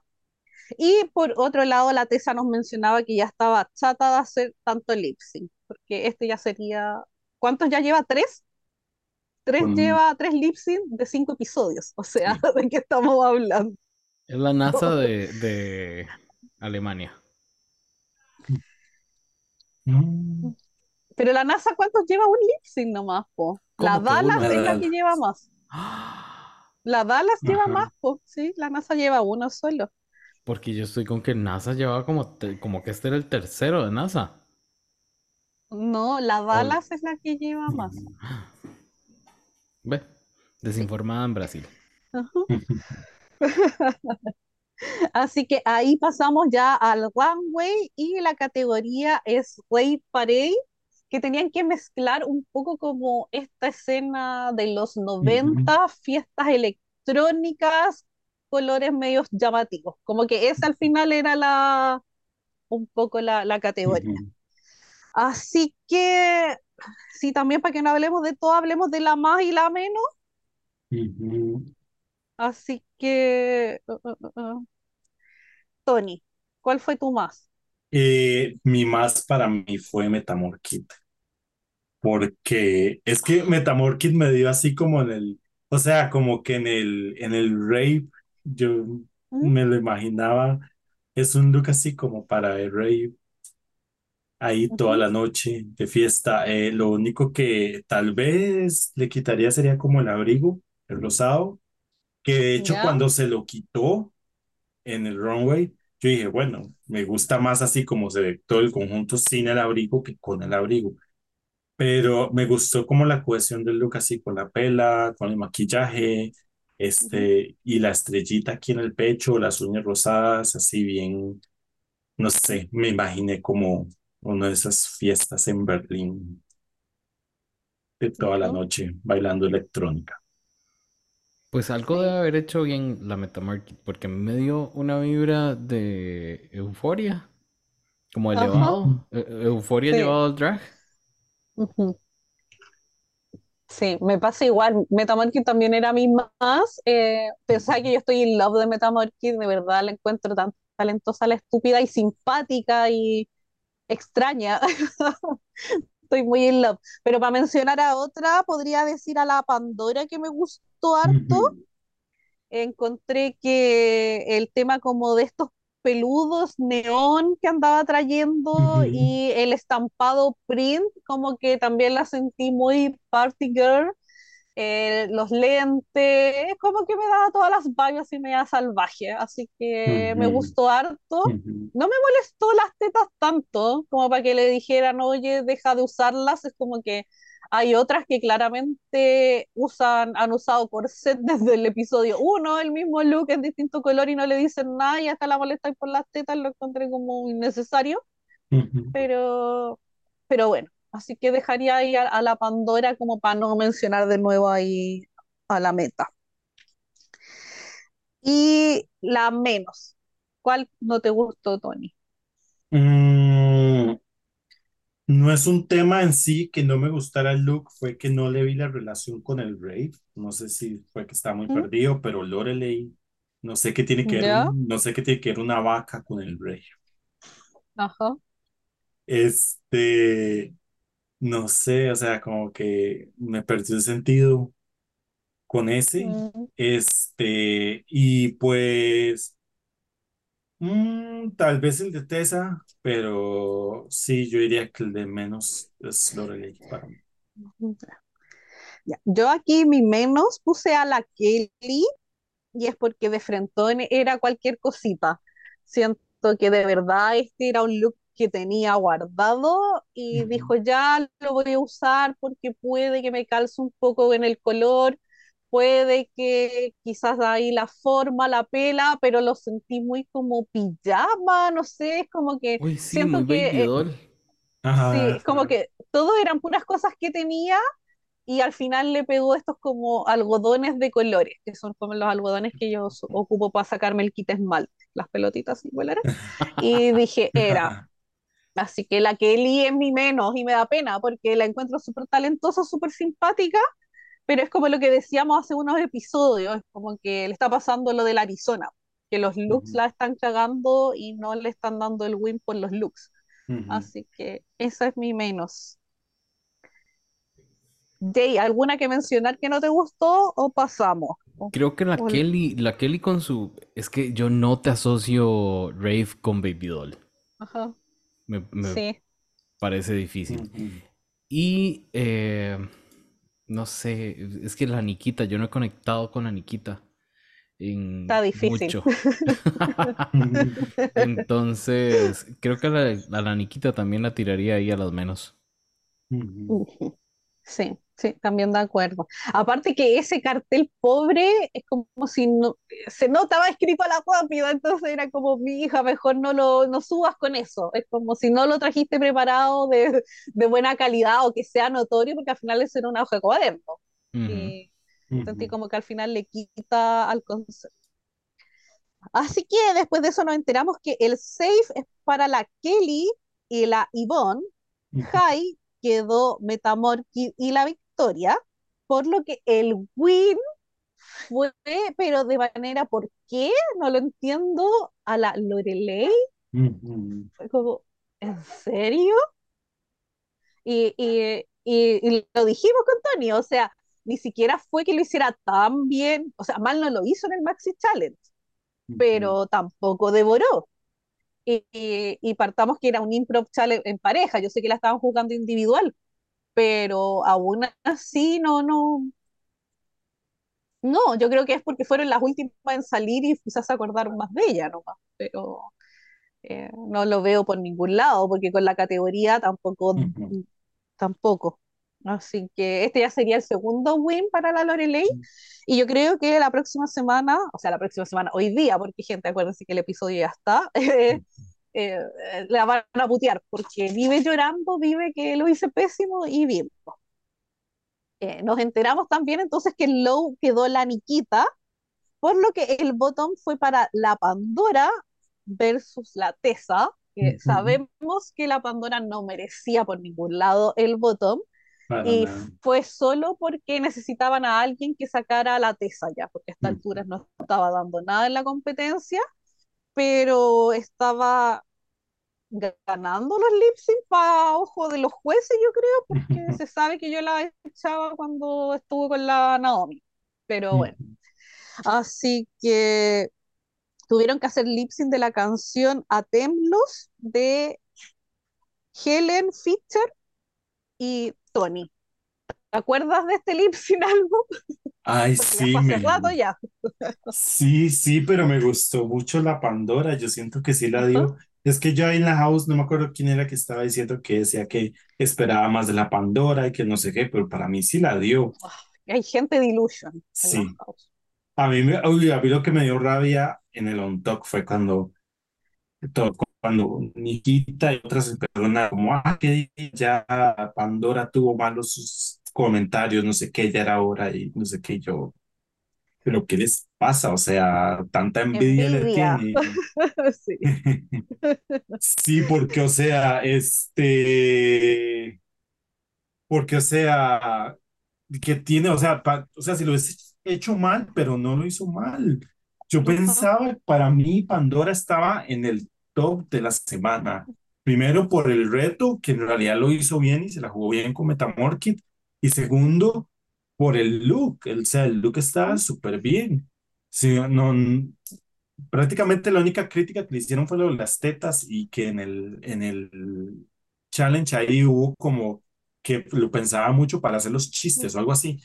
Y por otro lado, la Tesa nos mencionaba que ya estaba chata de hacer tanto lip porque este ya sería, ¿cuántos ya lleva? ¿Tres? Tres lleva tres lip sync de cinco episodios, o sea, ¿de qué estamos hablando? Es la NASA de, de Alemania. Pero la NASA, ¿cuántos lleva un lip sync nomás, po? La Dallas es la que lleva más. La Dallas lleva más, po. Sí, la NASA lleva uno solo. Porque yo estoy con que NASA llevaba como, como que este era el tercero de NASA. No, la Dallas es la que lleva más. Ve, desinformada en Brasil. Así que ahí pasamos ya al runway y la categoría es Way Parade, que tenían que mezclar un poco como esta escena de los 90, fiestas electrónicas, colores medios llamativos. Como que esa al final era la un poco la, categoría. Así que, sí, también para que no hablemos de todo, hablemos de la más y la menos. Así que, uh, uh, uh, Tony, ¿cuál fue tu más? Eh, mi más para mí fue Metamorkid. Porque es que Metamorkid me dio así como en el, o sea, como que en el, en el rape, yo me lo imaginaba. Es un look así como para el rave, ahí toda la noche de fiesta. Eh, lo único que tal vez le quitaría sería como el abrigo, el rosado, que de hecho cuando se lo quitó en el runway, yo dije, bueno, me gusta más así como se ve todo el conjunto sin el abrigo que con el abrigo. Pero me gustó como la cohesión del look así con la pela, con el maquillaje, este, y la estrellita aquí en el pecho, las uñas rosadas, así bien, no sé, me imaginé como una de esas fiestas en Berlín de toda la noche bailando electrónica. Pues algo debe haber hecho bien la Metamarket, porque me dio una vibra de euforia, como elevado, e, euforia llevado al drag. Sí, me pasa igual. Metamorphic también era mi más. Eh, pensaba que yo estoy in love de Metamorphic, de verdad la encuentro tan talentosa, la estúpida y simpática y extraña. estoy muy in love. Pero para mencionar a otra, podría decir a la Pandora que me gustó harto. Encontré que el tema como de estos peludos neón que andaba trayendo y el estampado print, como que también la sentí muy party girl. Eh, los lentes, como que me daba todas las vibes y media salvaje, así que me gustó harto. No me molestó las tetas tanto como para que le dijeran, oye, deja de usarlas, es como que hay otras que claramente usan, han usado corset desde el episodio 1, el mismo look en distinto color y no le dicen nada y hasta la molestan por las tetas, lo encontré como innecesario, pero, pero bueno, Así que dejaría ahí a, la Pandora como para no mencionar de nuevo ahí a la meta. Y la menos. ¿Cuál no te gustó, Tony? Mm, no es un tema en sí que no me gustara el look, fue que no le vi la relación con el rave. No sé si fue que estaba muy ¿Mm? perdido, pero Lorelei, no sé qué tiene que ver, no sé qué tiene que ver una vaca con el rave. Ajá. Este, no sé, o sea, como que me perdió el sentido con ese. Mm. Este, y pues, mm, tal vez el de Tessa, pero sí, yo diría que el de menos es Lorelei para mí. Yo aquí mi menos puse a la Kelly y es porque de frentón era cualquier cosita. Siento que de verdad este era un look que tenía guardado y dijo, ya lo voy a usar porque puede que me calce un poco en el color, puede que quizás ahí la forma, la pela, pero lo sentí muy como pijama, no sé, es como que Uy, sí, muy siento que, eh, doll. sí, Ajá, es como que todo eran puras cosas que tenía y al final le pegó estos como algodones de colores, que son como los algodones que yo ocupo para sacarme el kit esmalte, las pelotitas igual Y dije, era. Así que la Kelly es mi menos y me da pena porque la encuentro súper talentosa, súper simpática, pero es como lo que decíamos hace unos episodios, es como que le está pasando lo del Arizona, que los looks la están cagando y no le están dando el win por los looks. Así que esa es mi menos. Jay, ¿alguna que mencionar que no te gustó o pasamos? Creo que la Kelly, la Kelly con su... Es que yo no te asocio Rave con baby doll. ajá, Me, me sí, parece difícil. Y eh, no sé, es que la Nikita, yo no he conectado con la Nikita en está difícil. mucho. Entonces, creo que a la, a la Nikita también la tiraría ahí a las menos. Sí, sí, también de acuerdo. Aparte que ese cartel pobre es como si no, se notaba escrito a la rápida, entonces era como, mi hija, mejor no lo no subas con eso. Es como si no lo trajiste preparado de, de buena calidad o que sea notorio, porque al final eso era una hoja de cuaderno. Ujú. Y sentí Ujú. como que al final le quita al concepto. Así que después de eso nos enteramos que el safe es para la Kelly y la Yvonne, Ujú. Jai quedó Metamorph y la Victoria, por lo que el win fue, pero de manera, ¿por qué? No lo entiendo, a la Lorelei. Ujú. Fue como, ¿en serio? Y, y, y, y lo dijimos con Tony, o sea, ni siquiera fue que lo hiciera tan bien, o sea, mal no lo hizo en el Maxi Challenge, Ujú. pero tampoco devoró. Y partamos que era un improv challenge en pareja, yo sé que la estaban jugando individual, pero aún así no, no, no, yo creo que es porque fueron las últimas en salir y quizás se acordaron más de ella nomás, pero eh, no lo veo por ningún lado, porque con la categoría tampoco, tampoco. Así que este ya sería el segundo win para la Lorelei, y yo creo que la próxima semana, o sea, la próxima semana, hoy día, porque gente, acuérdense que el episodio ya está, eh, eh, la van a putear, porque vive llorando, vive que lo hice pésimo y bien. Eh, nos enteramos también entonces que el low quedó la Nikita, por lo que el bottom fue para la Pandora versus la Tesa, que sabemos que la Pandora no merecía por ningún lado el bottom, Para y nada. fue solo porque necesitaban a alguien que sacara a la Tesa ya, porque a esta altura no estaba dando nada en la competencia, pero estaba ganando los lip sync para ojo de los jueces, yo creo, porque se sabe que yo la echaba cuando estuve con la Naomi. Pero bueno, así que tuvieron que hacer lip sync de la canción Atemlos de Helen Fischer y Tony. ¿Te acuerdas de este lip sync algo? Ay, Porque sí, hace me, rato ya. sí, sí, pero me gustó mucho la Pandora. Yo siento que sí la dio. Es que yo ahí en la house no me acuerdo quién era que estaba diciendo que decía que esperaba más de la Pandora y que no sé qué, pero para mí sí la dio. Hay gente de Illusion Sí. A mí, me, uy, a mí lo que me dio rabia en el on talk fue cuando, todo- cuando Nikita y otras personas como, ah, que ya Pandora tuvo malos sus comentarios, no sé qué, ya era hora y no sé qué, yo, pero ¿qué les pasa? O sea, tanta envidia le Envidia. tienen. Sí. Sí, porque, o sea, este, porque, o sea, que tiene, o sea, pa- o sea, si lo hubiese hecho mal, pero no lo hizo mal. Yo pensaba, para mí, Pandora estaba en el top de la semana. Primero por el reto, que en realidad lo hizo bien y se la jugó bien con Metamorkid. Y segundo, por el look, el, o sea, el look estaba súper bien. Sí, no, prácticamente la única crítica que le hicieron fue lo de las tetas y que en el, en el challenge ahí hubo como que lo pensaba mucho para hacer los chistes o algo así,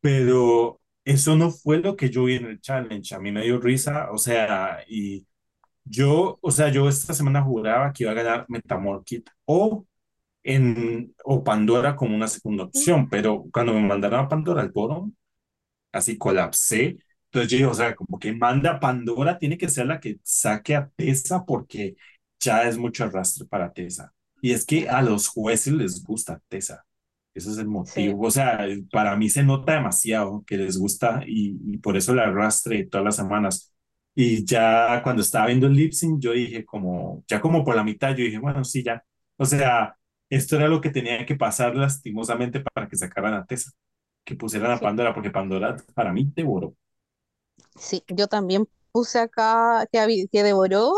pero eso no fue lo que yo vi en el challenge. A mí me dio risa, o sea, y yo, o sea, yo esta semana juraba que iba a ganar Metamorkid o en o Pandora como una segunda opción, pero cuando me mandaron a Pandora al bottom, así colapsé. Entonces yo dije, o sea, como que manda Pandora, tiene que ser la que saque a Tessa porque ya es mucho arrastre para Tessa. Y es que a los jueces les gusta Tessa. Ese es el motivo. O sea, para mí se nota demasiado que les gusta y, por eso la arrastre todas las semanas. Y ya cuando estaba viendo el lip sync, yo dije como, ya como por la mitad, yo dije, bueno, sí, ya. O sea, esto era lo que tenía que pasar lastimosamente para que sacaran a Tessa, que pusieran a Pandora, porque Pandora para mí devoró. Sí, yo también puse acá que, que devoró.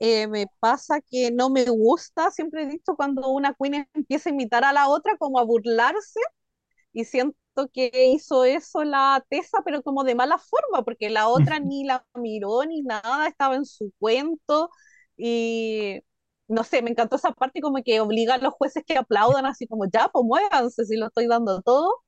Eh, me pasa que no me gusta, siempre he dicho, cuando una queen empieza a imitar a la otra, como a burlarse, y siento que hizo eso la Tessa, pero como de mala forma, porque la otra ni la miró ni nada, estaba en su cuento, y no sé, me encantó esa parte como que obliga a los jueces que aplaudan así como, ya, pues muévanse si lo estoy dando todo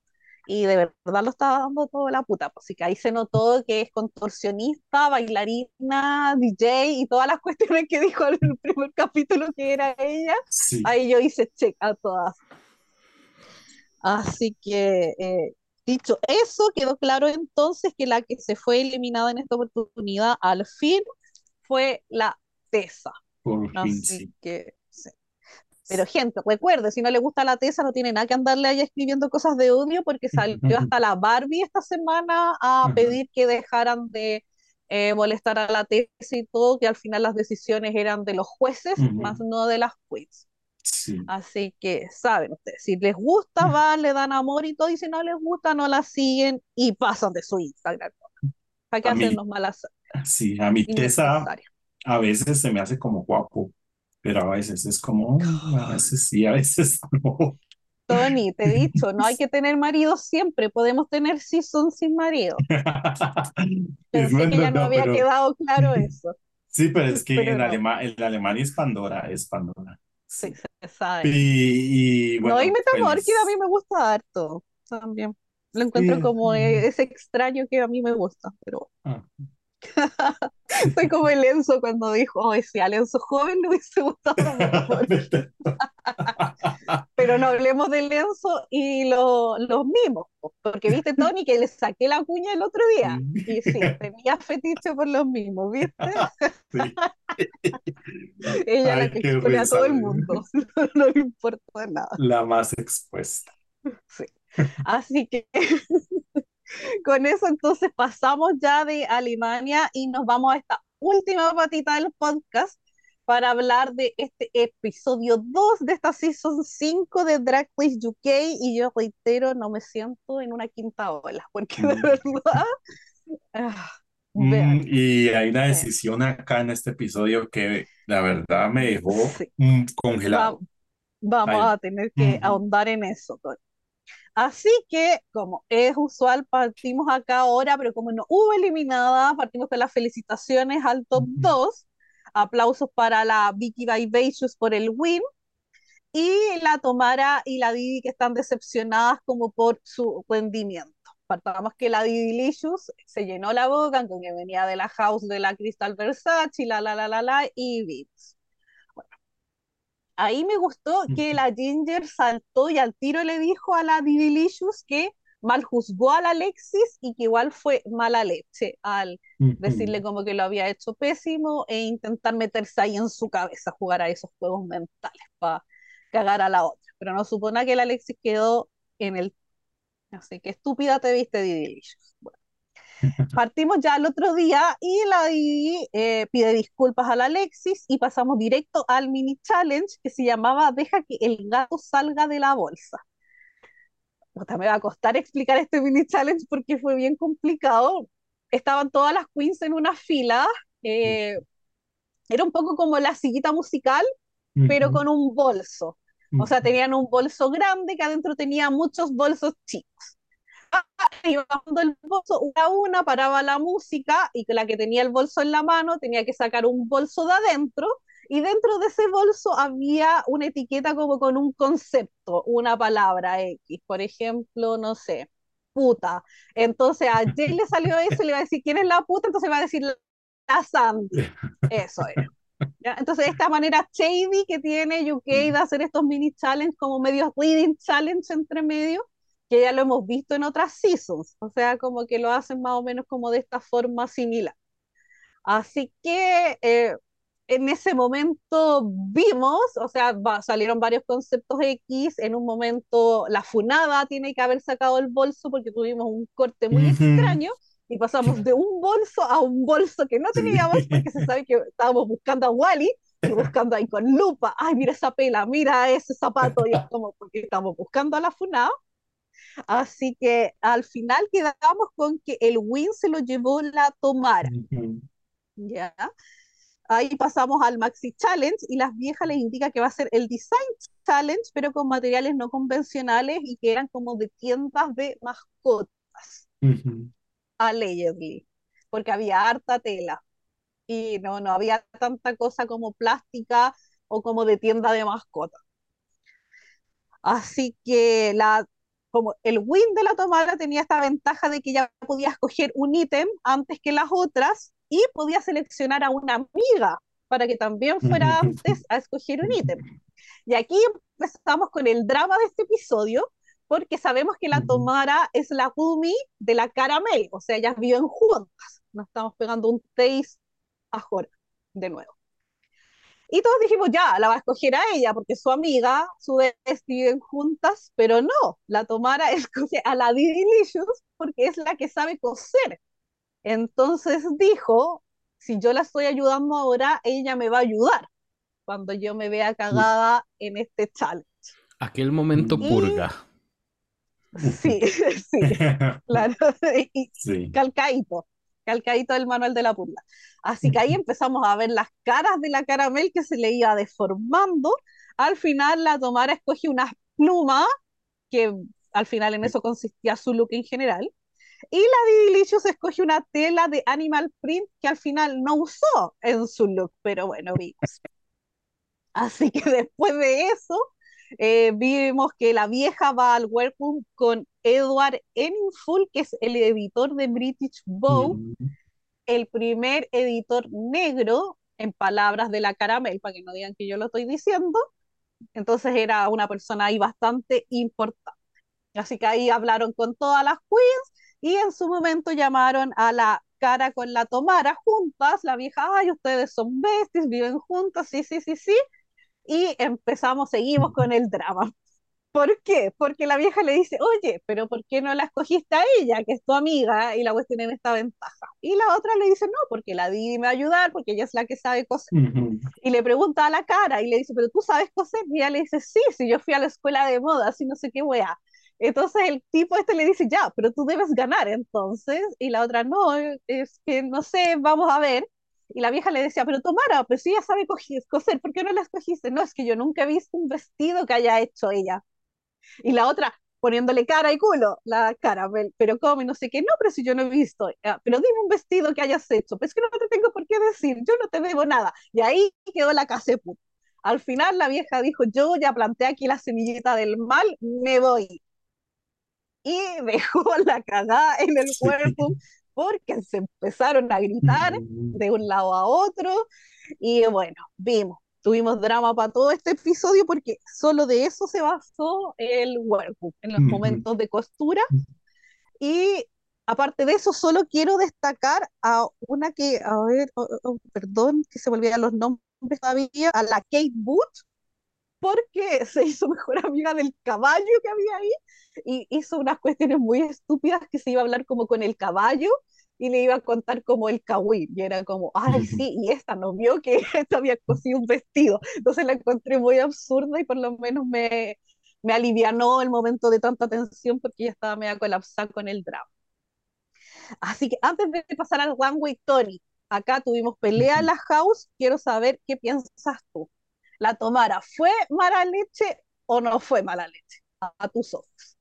y de verdad lo estaba dando todo la puta. Pues sí que ahí se notó que es contorsionista, bailarina, DJ y todas las cuestiones que dijo en el primer capítulo que era ella. Ahí yo hice check a todas. Así que, eh, dicho eso, quedó claro entonces que la que se fue eliminada en esta oportunidad al fin fue la Tesa. Así que pero gente, recuerde, si no le gusta la Tesa, no tiene nada que andarle ahí escribiendo cosas de odio porque salió hasta la Barbie esta semana a pedir que dejaran de eh, molestar a la Tesa y todo, que al final las decisiones eran de los jueces, más no de las queens. Así que saben ustedes, si les gusta, van, le dan amor y todo, y si no les gusta, no la siguen y pasan de su Instagram. Para que hacernos malas. Sí, a mi Tesa a veces se me hace como guapo pero a veces es como, a veces sí, a veces no. Tony, te he dicho, no hay que tener marido siempre, podemos tener season sin marido. Pensé que ya no, había quedado claro eso. Sí, pero es que en, Alemania, en Alemania es Pandora, es Pandora. Sí, se sabe. Y, bueno, no, y pues... a mí me gusta harto también. Lo encuentro como e, ese extraño que a mí me gusta, pero... Ah. Soy como el Enzo cuando dijo, oh, si al Enzo joven le hubiese gustado Pero no hablemos del Enzo y los mimos, porque viste, Tony, que le saqué la cuña el otro día. Y sí, tenía fetiche por los mismos, ¿viste? Ella la que expone a todo el mundo, no le importa nada. La más expuesta. Sí. Así que con eso entonces pasamos ya de Alemania y nos vamos a esta última patita del podcast para hablar de este episodio 2 de esta season 5 de Drag Race UK y yo reitero, no me siento en una quinta ola, porque de mm. verdad... Ah, mm, y hay una decisión acá en este episodio que la verdad me dejó mm, congelado. vamos a tener que ahondar en eso. Así que, como es usual, partimos acá ahora, pero como no hubo eliminada, partimos con las felicitaciones al top 2. Aplausos para la Vicky Vivacious por el win. Y la Tomara y la Didi que están decepcionadas como por su rendimiento. Partamos que la Didi Licious se llenó la boca con que venía de la house de la Crystal Versace, la la la la la, y Vips ahí me gustó que la Ginger saltó y al tiro le dijo a la Divilicious que mal juzgó a la Alexis y que igual fue mala leche al decirle como que lo había hecho pésimo e intentar meterse ahí en su cabeza, jugar a esos juegos mentales para cagar a la otra. Pero no supone que la Alexis quedó en el... Así que estúpida te viste, Divilicious. Bueno. Partimos ya el otro día y la Didi eh, pide disculpas a la Alexis y pasamos directo al mini challenge que se llamaba Deja que el gato salga de la bolsa. me va a costar explicar este mini challenge porque fue bien complicado. Estaban todas las queens en una fila. Eh, era un poco como la sillita musical, pero con un bolso. O sea, tenían un bolso grande que adentro tenía muchos bolsos chicos iba bajando el bolso una a una, paraba la música y la que tenía el bolso en la mano tenía que sacar un bolso de adentro y dentro de ese bolso había una etiqueta como con un concepto, una palabra X, por ejemplo, no sé, puta. Entonces a Jay le salió eso y le iba a decir, ¿quién es la puta? Entonces va a decir, la Sandy. Eso es. Entonces, esta manera shady que tiene UK de hacer estos mini challenges como medio reading challenge entre medio, que ya lo hemos visto en otras seasons, o sea, como que lo hacen más o menos como de esta forma similar. Así que eh, en ese momento vimos, o sea, salieron varios conceptos X, en un momento la funada tiene que haber sacado el bolso porque tuvimos un corte muy extraño y pasamos de un bolso a un bolso que no teníamos porque se sabe que estábamos buscando a Wally y buscando ahí con lupa, ay, mira esa pela, mira ese zapato, y es como porque estamos buscando a la funada. Así que al final quedamos con que el win se lo llevó la Tomara. ¿Ya? Ahí pasamos al Maxi Challenge y las viejas les indica que va a ser el Design Challenge, pero con materiales no convencionales y que eran como de tiendas de mascotas. Allegedly, porque había harta tela y no, no había tanta cosa como plástica o como de tienda de mascotas. Así que la como el win de la tomada tenía esta ventaja de que ya podía escoger un ítem antes que las otras y podía seleccionar a una amiga para que también fuera antes a escoger un ítem. Y aquí empezamos con el drama de este episodio, porque sabemos que la Tomara es la Gumi de la Caramel, o sea, ellas viven juntas. Nos estamos pegando un taste a Jora, de nuevo. Y todos dijimos, ya, la va a escoger a ella, porque su amiga, su vez viven juntas, pero no, la Tomara escoge a la Didilicious porque es la que sabe coser. Entonces dijo, si yo la estoy ayudando ahora, ella me va a ayudar cuando yo me vea cagada en este challenge. Aquel momento purga. Sí, sí, claro. sí. Calcaito, calcaito del manual de la purga. Así que ahí empezamos a ver las caras de la caramel que se le iba deformando. Al final la Tomara escoge una pluma, que al final en eso consistía su look en general. Y la Didilicious escoge una tela de animal print que al final no usó en su look, pero bueno, vimos. Así que después de eso, eh, vimos que la vieja va al workroom con Edward Enninful, que es el editor de British Bow, mm el primer editor negro, en palabras de la Caramel, para que no digan que yo lo estoy diciendo. Entonces era una persona ahí bastante importante. Así que ahí hablaron con todas las queens y en su momento llamaron a la cara con la Tomara juntas, la vieja, ay, ustedes son besties, viven juntas, sí, sí, sí, sí. Y empezamos, seguimos con el drama. ¿Por qué? Porque la vieja le dice, oye, pero ¿por qué no la escogiste a ella, que es tu amiga, y la cuestión en esta ventaja? Y la otra le dice, no, porque la Didi me va a ayudar, porque ella es la que sabe coser. Y le pregunta a la cara, y le dice, pero tú sabes coser, y ella le dice, sí, sí, yo fui a la escuela de moda, así no sé qué wea. Entonces el tipo este le dice, ya, pero tú debes ganar entonces, y la otra, no, es que no sé, vamos a ver. Y la vieja le decía, pero Tomara, pues si ella sabe coser, ¿por qué no la escogiste? No, es que yo nunca he visto un vestido que haya hecho ella. Y la otra poniéndole cara y culo, la cara, pero. Y no sé qué, no, pero si yo no he visto, ah, pero dime un vestido que hayas hecho, pues que no te tengo por qué decir, yo no te debo nada. Y ahí quedó la casepu. Al final la vieja dijo, yo ya planté aquí la semillita del mal, me voy. Y dejó la cagada en el cuerpo porque se empezaron a gritar de un lado a otro. Y bueno, vimos tuvimos drama para todo este episodio porque solo de eso se basó el workbook, en los momentos de costura. Y aparte de eso, solo quiero destacar a una que, a ver, oh, oh, oh, perdón, que se volvieran los nombres todavía, a la Kate Booth, porque se hizo mejor amiga del caballo que había ahí y hizo unas cuestiones muy estúpidas que se iba a hablar como con el caballo y le iba a contar como el kawin, y era como, ay, sí, y esta no vio que esta había cosido un vestido, entonces la encontré muy absurda y por lo menos me, me alivianó el momento de tanta tensión porque ya estaba media colapsada con el drama. Así que antes de pasar al One Way Tony, acá tuvimos pelea en la house, quiero saber qué piensas tú. ¿La tomara fue mala leche o no fue mala leche? A, tus ojos.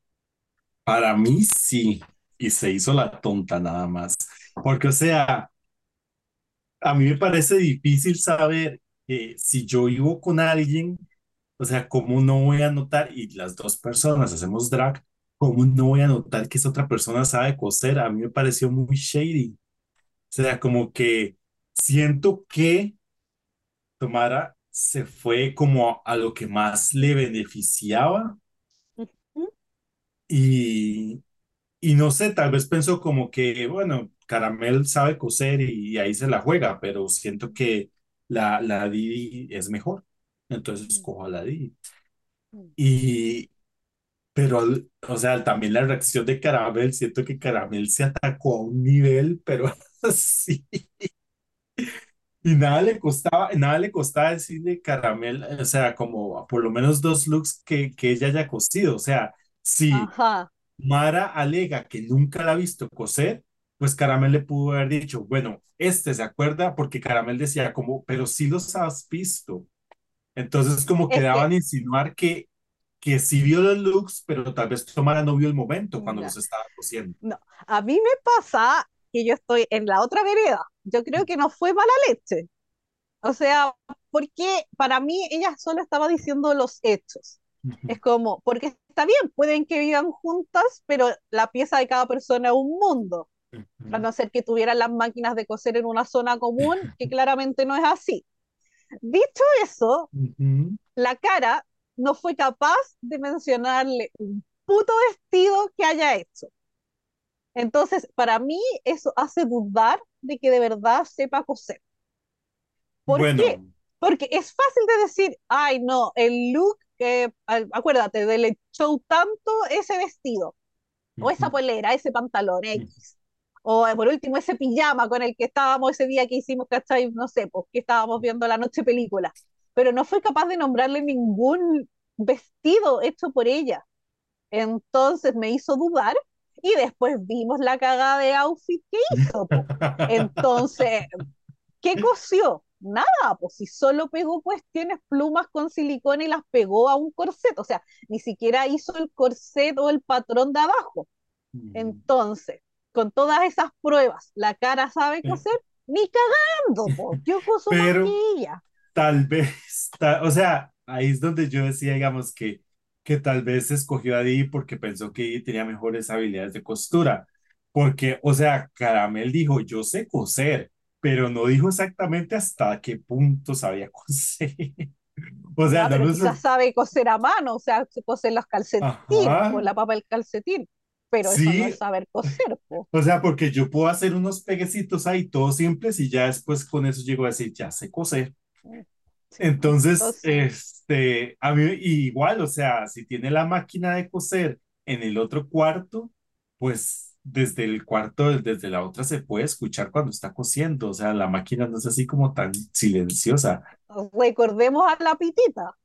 Para mí sí, y se hizo la tonta nada más. Porque, o sea, a mí me parece difícil saber si yo vivo con alguien, o sea, ¿cómo no voy a notar? Y las dos personas hacemos drag, ¿cómo no voy a notar que esa otra persona sabe coser? A mí me pareció muy shady. O sea, como que siento que Tomara se fue como a lo que más le beneficiaba Y, y no sé, tal vez pensó como que, bueno, Caramel sabe coser y, ahí se la juega, pero siento que la, la Didi es mejor. Entonces Mm, escojo a la Didi. mm. Y, pero, o sea, también la reacción de Caramel, siento que Caramel se atacó a un nivel, pero sí. Y nada le costaba, nada le costaba decirle Caramel, o sea, como por lo menos dos looks que, que ella haya cosido. O sea, si Ajá, Mara alega que nunca la ha visto coser, pues Caramel le pudo haber dicho, bueno, este se acuerda porque Caramel decía como, pero sí los has visto. Entonces como es quedaban que, insinuar que, que sí vio los looks, pero tal vez Mara no vio el momento cuando ya, los estaba cosiendo. no, a mí me pasa que yo estoy en la otra vereda. Yo creo que no fue mala leche. O sea, porque para mí ella solo estaba diciendo los hechos. Es como, porque está bien, pueden que vivan juntas, pero la pieza de cada persona es un mundo. A no ser que tuvieran las máquinas de coser en una zona común, que claramente no es así. Dicho eso, ujú. la cara no fue capaz de mencionarle un puto vestido que haya hecho. Entonces, para mí, eso hace dudar de que de verdad sepa coser. ¿Por qué? Porque es fácil de decir, ay, no, el look, que acuérdate, de le echó tanto ese vestido, o esa polera, ese pantalón X, o por último ese pijama con el que estábamos ese día que hicimos, ¿cachai? No sé, pues que estábamos viendo la noche película, pero no fue capaz de nombrarle ningún vestido hecho por ella. Entonces me hizo dudar y después vimos la cagada de outfit que hizo. Entonces, ¿qué cosió? Nada, pues si solo pegó cuestiones plumas con silicona y las pegó a un corset, o sea, ni siquiera hizo el corset o el patrón de abajo. ujú. Entonces, con todas esas pruebas, la cara sabe coser, ni cagando, po. Yo coso Pero ella. Tal vez, o sea, ahí es donde yo decía, digamos, que, que tal vez escogió a Dee porque pensó que Dee tenía mejores habilidades de costura. Porque, o sea, Caramel dijo, yo sé coser, pero no dijo exactamente hasta qué punto sabía coser. O sea, no pero nos... quizás sabe coser a mano, o sea, se coser los calcetines, Ajá, por la papa del calcetín, pero eso no sí, es saber coser, po. o sea, porque yo puedo hacer unos peguecitos ahí todos simples y ya después con eso llego a decir, ya sé coser. Sí, po. Entonces, Entonces, este, a mí igual, o sea, si tiene la máquina de coser en el otro cuarto, pues desde el cuarto, desde la otra se puede escuchar cuando está cosiendo, o sea, la máquina no es así como tan silenciosa. recordemos a la pitita,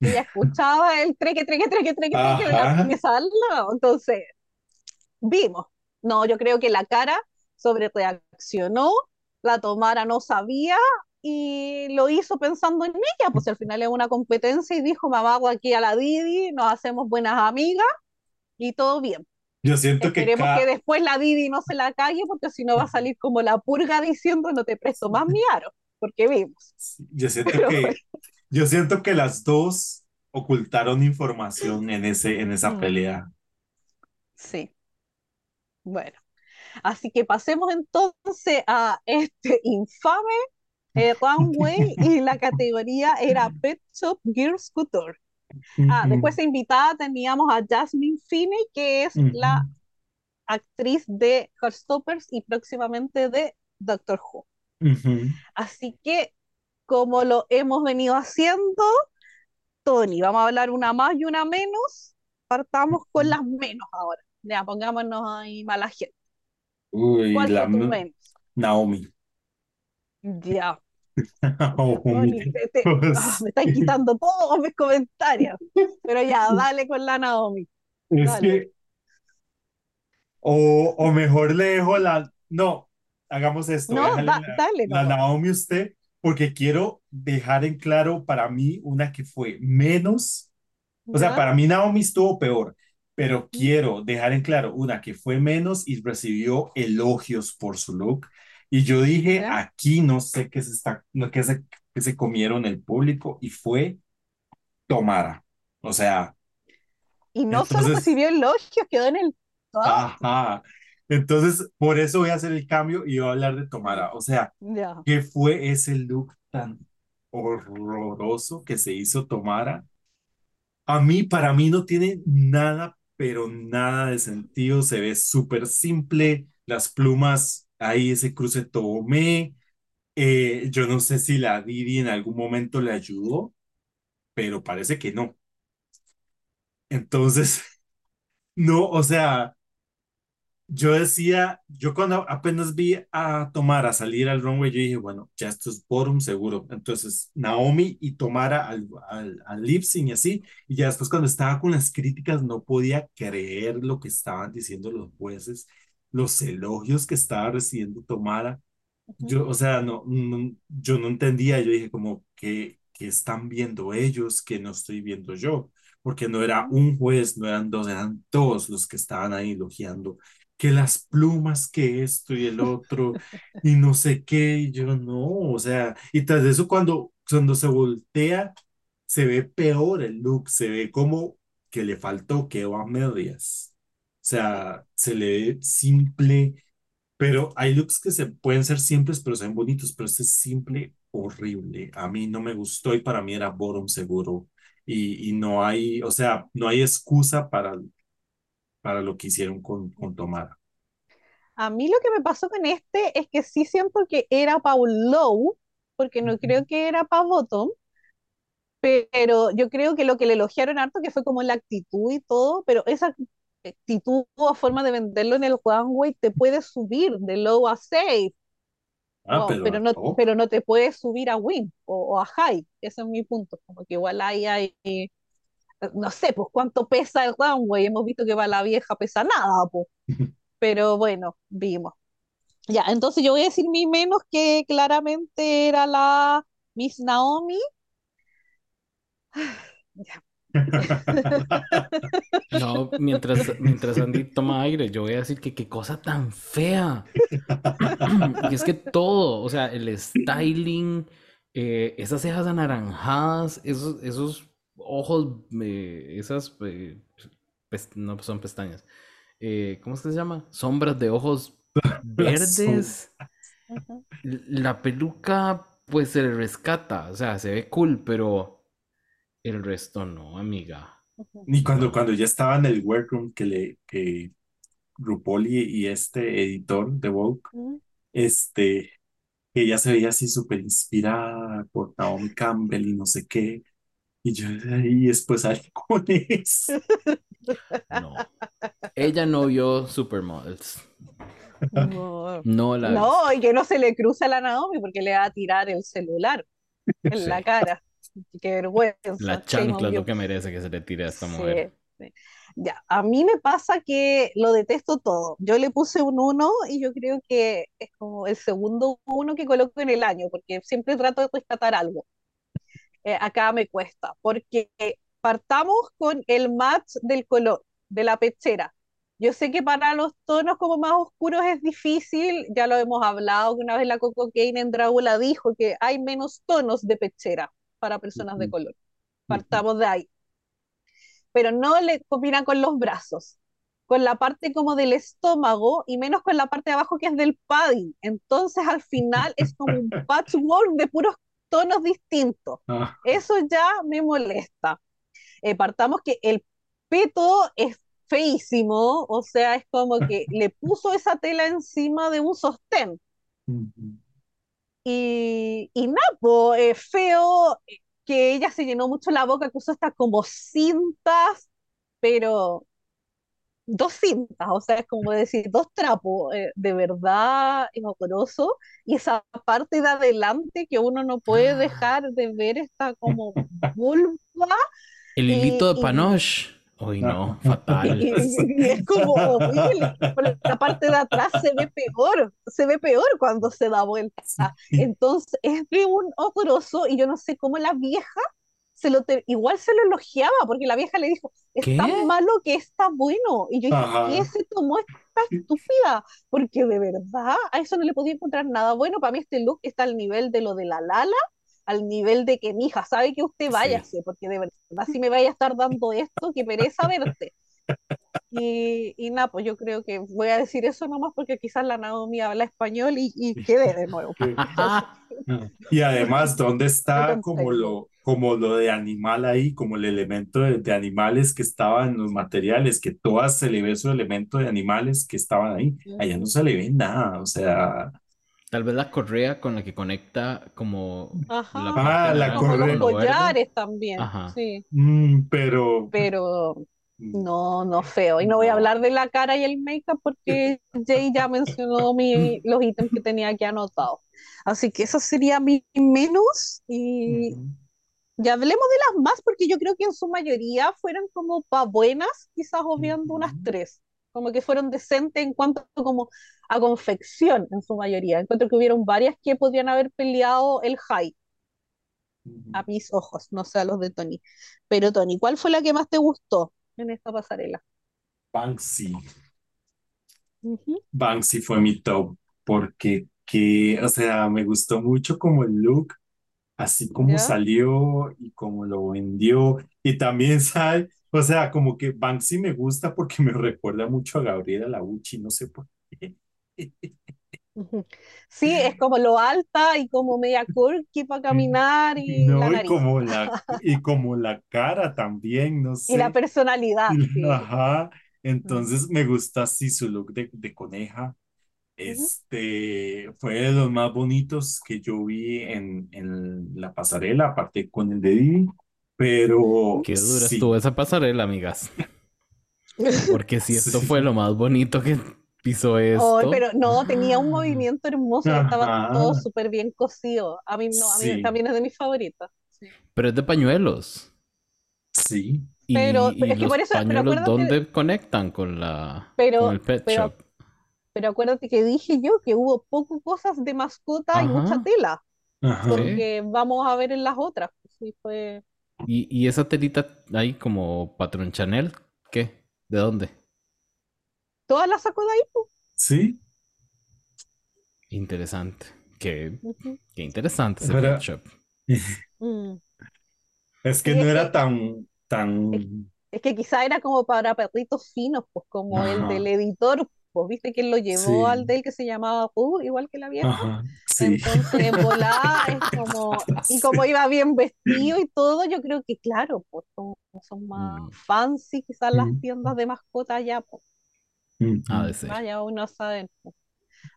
ella escuchaba el treque, treque, treque, treque, treque de la. Entonces, vimos. No, yo creo que la cara sobre reaccionó, la Tomara no sabía y lo hizo pensando en ella, pues al final es una competencia y dijo, me hago aquí a la Didi, nos hacemos buenas amigas y todo bien. Yo siento que Esperemos que cada, después la Didi no se la calle porque si no va a salir como la purga diciendo no te presto más mi aro, porque vimos. yo siento Pero que, yo siento que las dos ocultaron información en ese, en esa mm, pelea. sí, bueno. Así que pasemos entonces a este infame eh, runway y la categoría era Pet Shop Girls Couture. Ah, después de invitada teníamos a Jasmine Finney, que es la actriz de Heartstoppers y próximamente de Doctor Who. Así que, como lo hemos venido haciendo, Tony, vamos a hablar una más y una menos. Partamos con las menos ahora. Ya, pongámonos ahí mala gente. Uy, ¿Cuál la menos? Naomi. Ya, Naomi. Tony, te- te- Pues, me están quitando todos mis comentarios. Pero ya, dale con la Naomi. es Dale. que, o, o mejor le dejo la, no, hagamos esto, No, da- la, dale la nomás. Naomi usted, porque quiero dejar en claro para mí una que fue menos, o sea, ¿Ya? para mí Naomi estuvo peor, pero quiero dejar en claro una que fue menos y recibió elogios por su look. Y yo dije, ¿Ya? aquí no sé qué se está, qué se, qué se comieron el público y fue Tomara. O sea, Y no solo entonces, recibió elogios, quedó en el top. ajá. Entonces, por eso voy a hacer el cambio y voy a hablar de Tomara. O sea, Ya. ¿qué fue ese look tan horroroso que se hizo Tomara? A mí, para mí no tiene nada pero nada de sentido, se ve súper simple, las plumas, ahí ese cruce tomé, eh, yo no sé si la Didi en algún momento le ayudó, pero parece que no. Entonces, no, o sea, yo decía, yo cuando apenas vi a Tomara salir al runway, yo dije, bueno, ya esto es bottom seguro. Entonces, Naomi y Tomara al, al, al y así, y ya después cuando estaba con las críticas no podía creer lo que estaban diciendo los jueces, los elogios que estaba recibiendo Tomara. Yo, o sea, no, no, yo no entendía, yo dije como que, que están viendo ellos, que no estoy viendo yo, porque no era un juez, no eran dos, eran todos los que estaban ahí elogiando que las plumas, que esto y el otro, y no sé qué, y yo no, o sea, y tras eso cuando, cuando se voltea, se ve peor el look, se ve como que le faltó que a medias, sea, se le ve simple, pero hay looks que se pueden ser simples, pero se ven bonitos, pero este es simple, horrible, a mí no me gustó y para mí era bottom seguro, y, y no hay, o sea, no hay excusa para para lo que hicieron con, con Tomara. A mí lo que me pasó con este es que sí siento que era low, porque no creo que era para bottom, pero yo creo que lo que le elogiaron harto que fue como la actitud y todo, pero esa actitud o forma de venderlo en el one te puede subir de low a safe, Ah, oh, pero, pero, no, pero no te puede subir a win o, o a high, ese es mi punto, como que igual ahí hay no sé, pues cuánto pesa el runway, hemos visto que va la vieja pesa nada, pues. Pero bueno, vimos. Ya, entonces yo voy a decir mi menos que claramente era la Miss Naomi. Ya. No, mientras, mientras Andy toma aire, yo voy a decir que qué cosa tan fea. Y es que todo, o sea, el styling, eh, esas cejas anaranjadas, esos, esos ojos, eh, esas, eh, no son pestañas, ¿cómo es que se llama? Sombras de ojos verdes. La peluca, pues se le rescata, o sea, se ve cool, pero el resto no, amiga. Ni cuando, cuando ya estaba en el workroom que le, que RuPaul y, y este editor de Vogue, este, que ya se veía así súper inspirada por Naomi Campbell y no sé qué. Y yo y después salí con eso. No. Ella no vio Supermodels. No, No la no, y que no se le cruza a la Naomi porque le va a tirar el celular en Sí. la cara. Qué vergüenza. La chancla es lo que merece que se le tire a esta Sí, mujer. sí. Ya, a mí me pasa que lo detesto todo. Yo le puse un 1 y yo creo que es como el segundo uno que coloco en el año, porque siempre trato de rescatar algo. Eh, acá me cuesta, porque partamos con el match del color, de la pechera. Yo sé que para los tonos como más oscuros es difícil, ya lo hemos hablado, que una vez la Coco Kane en Dragula dijo que hay menos tonos de pechera para personas de color. Partamos de ahí pero no le combina con los brazos, con la parte como del estómago y menos con la parte de abajo que es del padding. Entonces al final es como un patchwork de puros tonos distintos. Ah, Eso ya me molesta. Eh, partamos que el peto es feísimo, o sea, es como que le puso esa tela encima de un sostén. Y, y nada, po, eh, feo que ella se llenó mucho la boca, que usó estas como cintas, pero dos cintas, o sea, es como decir, dos trapos, eh, de verdad es horroroso. Y esa parte de adelante que uno no puede dejar de ver esta como vulva, El hilito Y- de panoche. Uy, no, fatal. y- y es como horrible. Pero la parte de atrás se ve peor, se ve peor cuando se da vuelta. Entonces es de un horroroso y yo no sé cómo la vieja se lo te- igual se lo elogiaba porque la vieja le dijo, es ¿Qué? tan malo que está bueno. Y yo dije. ¿qué se tomó esta estúpida? Porque de verdad a eso no le podía encontrar nada bueno. Para mí este look está al nivel de lo de la Lala, al nivel de que mi hija sabe que usted Sí. váyase, porque de verdad si me vaya a estar dando esto, que pereza verte. Y, y nada, pues yo creo que voy a decir eso nomás porque quizás la Naomi habla español y, y quede de nuevo. Y además, ¿dónde está como lo, como lo de animal ahí, como el elemento de, de animales que estaban en los materiales, que todas se le ve su elemento de animales que estaban ahí? Allá no se le ve nada, o sea, Tal vez la correa con la que conecta como Ajá. la Ah, la los correa. lo verde. collares también, Ajá. sí. mm, pero Pero mm, no, no feo. Y no voy a hablar de la cara y el make-up porque Jay ya mencionó mi, los ítems que tenía aquí anotados. Así que eso sería mi menos. Y ya hablemos de las más porque yo creo que en su mayoría fueron como pa' buenas, quizás obviando unas tres. Como que fueron decentes en cuanto como a confección en su mayoría. Encuentro que hubieron varias que podrían haber peleado el high a mis ojos, no sé a los de Tony. Pero Tony, ¿cuál fue la que más te gustó en esta pasarela? Banksy. Ujú, Banksy fue mi top porque, que, o sea, me gustó mucho como el look, así como ¿Ya? salió y como lo vendió. Y también, ¿sabe? O sea, como que Banksy me gusta porque me recuerda mucho a Gabriela Lauchi, no sé por qué. Sí, es como lo alta y como media quirky para caminar y la No, y nariz. como la, y como la cara también, no Y la sé. personalidad, Y sí. la- Ajá. Entonces me gusta así su look de, de coneja. Este fue de los más bonitos que yo vi en, en la pasarela, aparte con el de Didi. Pero Qué dura sí, estuvo esa pasarela, amigas. Porque si esto sí. fue lo más bonito que pisó esto. pero no, tenía un movimiento hermoso, estaba todo Ajá. súper bien cosido. A mí no, a mí Sí, también es de mis favoritas. Sí. Pero es de pañuelos. sí. Pero, Y, pero y es que los por eso, pero pañuelos, acuérdate, ¿dónde conectan con la, con pero, el pet pero, shop? pero acuérdate que dije yo que hubo poco cosas de mascota y mucha Ajá, tela, Ajá. sí. porque vamos a ver en las otras. Sí, fue. Y, y esa telita ahí como patrón Chanel, ¿qué? ¿De dónde? Todas las sacó de ahí, pues. Sí. Interesante. Qué, qué interesante ese Pero shop. Mm. es que Sí, no es era que, tan, es, tan. es que quizá era como para perritos finos, pues como el del editor, pues viste que él lo llevó al Sí. de él que se llamaba Pooh, igual que la vieja. Ajá. Sí. Entonces, en volada es como, y como Sí. iba bien vestido y todo, yo creo que claro, pues son, son más Mm, fancy quizás las Mm, tiendas de mascota allá, pues ha de ujú. ser. vaya, uno sabe. pues.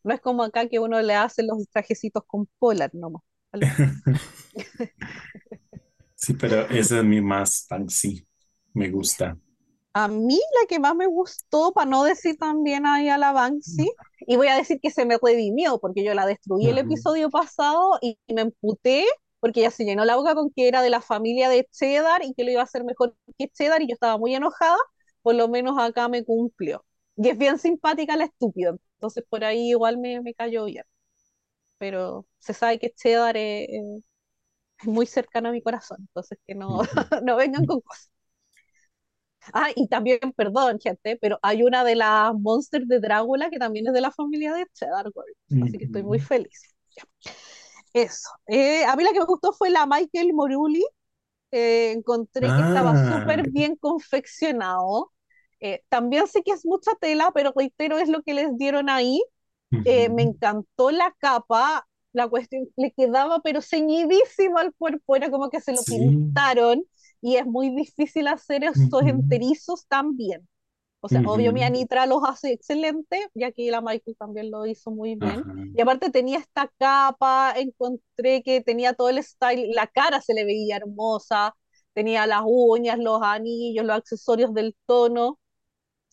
No es como acá que uno le hace los trajecitos con polar nomás. Sí, pero ese es mi más Banksy. Me gusta. A mí la que más me gustó, para no decir también ahí a la Banksy, y voy a decir que se me redimió, porque yo la destruí el episodio pasado y me emputé, porque ella se llenó la boca con que era de la familia de Cheddar y que lo iba a hacer mejor que Cheddar, y yo estaba muy enojada, por lo menos acá me cumplió. Y es bien simpática la estúpida, entonces por ahí igual me, me cayó bien. Pero se sabe que Cheddar es, es- muy cercano a mi corazón, entonces que no, no vengan con cosas. Ah, y también, perdón, gente, pero hay una de las monsters de Drácula que también es de la familia de Cheddar Gold, así que estoy muy feliz. Eso. Eh, a mí la que me gustó fue la Michael Moruli. Eh, encontré que estaba Ah, súper bien confeccionado. Eh, también sé que es mucha tela, pero reitero, es lo que les dieron ahí. Eh, me ujú. encantó la capa, la cuestión le quedaba pero ceñidísimo al cuerpo, era como que se lo Sí. pintaron y es muy difícil hacer esos enterizos tan bien. O sea, obvio mi. Anitra los hace excelente, ya que la Michael también lo hizo muy bien. Ajá. Y aparte tenía esta capa, encontré que tenía todo el style, la cara se le veía hermosa, tenía las uñas, los anillos, los accesorios del tono.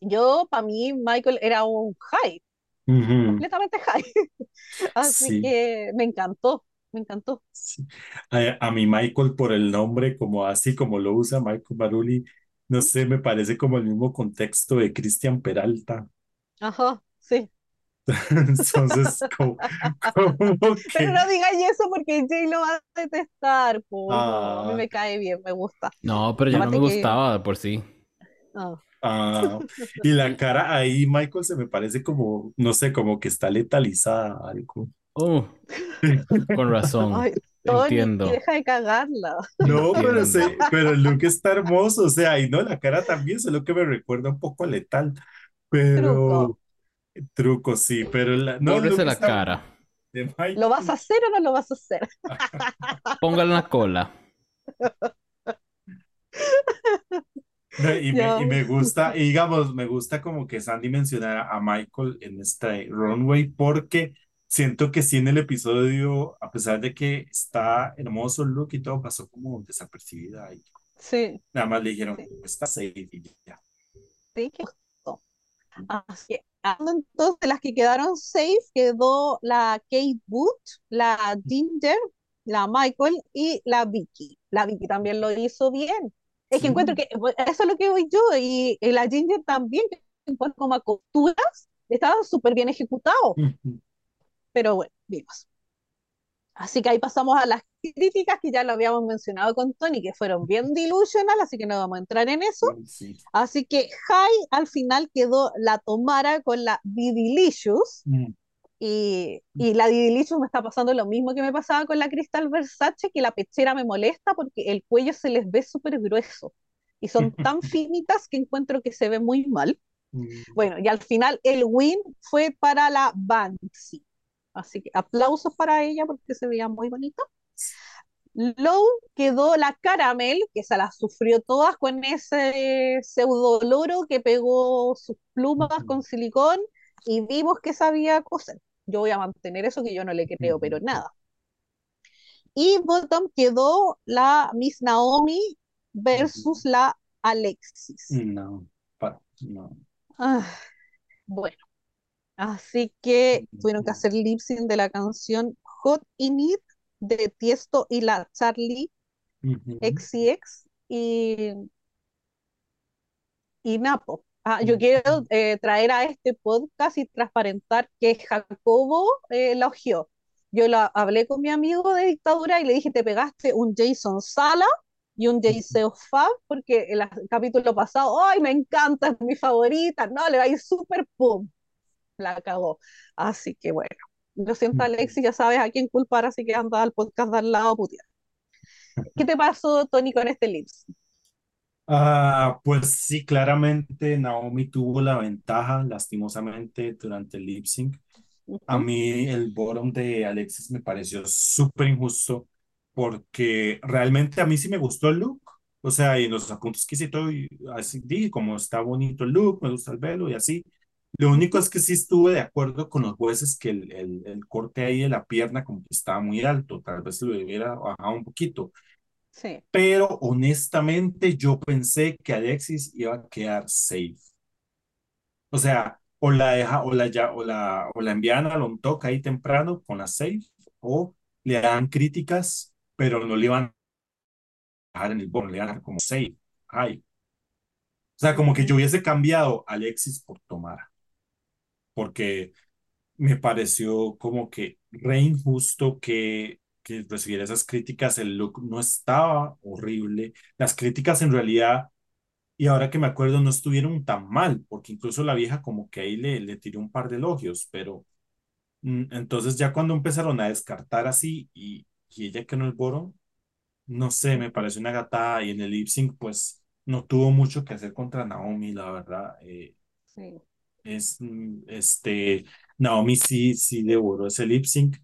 Yo, para mí, Michael era un high, Ujú. completamente high. Así Sí, que me encantó, me encantó. sí. A, a mi Michael por el nombre, como así como lo usa Michael Baruli, no sé, me parece como el mismo contexto de Cristian Peralta. Ajá, sí. Entonces, como, como Pero que, no digáis eso porque Jay lo va a detestar, no, a mí ah, me cae bien, me gusta. No, pero ya no me Aparte que, gustaba de por sí. ah, ah, y la cara ahí, Michael, se me parece como, no sé, como que está letalizada algo. Oh, con razón. ay, Tony, Entiendo. deja de cagarla. No, pero, se, pero el look está hermoso, o sea, y no, la cara también, solo que me recuerda un poco a Letal, pero truco, sí, pero la, no, Bórrese la está, cara. ¿Lo vas a hacer o no lo vas a hacer? Póngalo en la cola. y, me, gusta, y digamos, me gusta como que Sandy mencionara a Michael en este runway porque siento que sí en el episodio, a pesar de que está hermoso el look y todo, pasó como desapercibida ahí. Sí. Nada más le dijeron, está safe y ya. Sí, qué Así que, entonces, de las que quedaron safe, quedó la Kate Boot, la Ginger, la Michael y la Vicky. La Vicky también lo hizo bien. Es que encuentro que eso es lo que voy yo, y, la Ginger también, en cuanto como a costuras, estaba súper bien ejecutado. Pero bueno, vimos. Así que ahí pasamos a las críticas que ya lo habíamos mencionado con Tony, que fueron bien delusional, así que no vamos a entrar en eso. Así que High al final quedó la Tomara con la Didilicious. Mm. Y, y, la Didilicious me está pasando lo mismo que me pasaba con la Crystal Versace, que la pechera me molesta porque el cuello se les ve súper grueso. Y son tan finitas que encuentro que se ve muy mal. Mm. Bueno, y al final el win fue para la Banksy. Así que aplausos para ella porque se veía muy bonita. Low quedó la caramel, que se la sufrió todas con ese pseudo loro que pegó sus plumas con silicón y vimos que sabía coser. Yo voy a mantener eso que yo no le creo, pero nada. Y bottom quedó la Miss Naomi versus la Alexis. No, no. Ah, bueno, Así que tuvieron que hacer lip sync de la canción Hot in It de Tiesto y la Charlie XCX y, y Napo. Ah, yo quiero eh, traer a este podcast y transparentar que Jacobo eh, elogió. Yo lo hablé con mi amigo de dictadura y le dije, te pegaste un Jason Sala y un J.C. Fab, porque el capítulo pasado, ¡ay, me encanta, es mi favorita! No, le va a ir súper pum la cagó. Así que bueno, lo siento Alexi, ya sabes a quién culpar, así que anda al podcast de al lado putear. ¿Qué te pasó, Tony, con este lips? Ah, pues sí, claramente Naomi tuvo la ventaja, lastimosamente, durante el lip sync. A mí el bottom de Alexis me pareció súper injusto porque realmente a mí sí me gustó el look. O sea, y los apuntes que hice todo, y así dije, como está bonito el look, me gusta el velo y así. Lo único es que sí estuve de acuerdo con los jueces que el, el, el corte ahí de la pierna como que estaba muy alto, tal vez lo hubiera bajado un poquito. Sí. Pero honestamente yo pensé que Alexis iba a quedar safe. O sea, o la deja, o la ya, o la, o la envían a toca ahí temprano con la safe, o le dan críticas, pero no le iban a dejar en el bono, le iban a dejar como safe. Ay. O sea, como que yo hubiese cambiado a Alexis por Tomara porque me pareció como que re injusto que, que recibiera esas críticas, el look no estaba horrible, las críticas en realidad, y ahora que me acuerdo, no estuvieron tan mal, porque incluso la vieja como que ahí le, le tiró un par de elogios, pero mm, entonces ya cuando empezaron a descartar así y, y ella que no el boro, no sé, me pareció una gatada y en el lip sync pues no tuvo mucho que hacer contra Naomi, la verdad. Eh, sí es, mm, este, Naomi sí, sí devoró ese lip sync,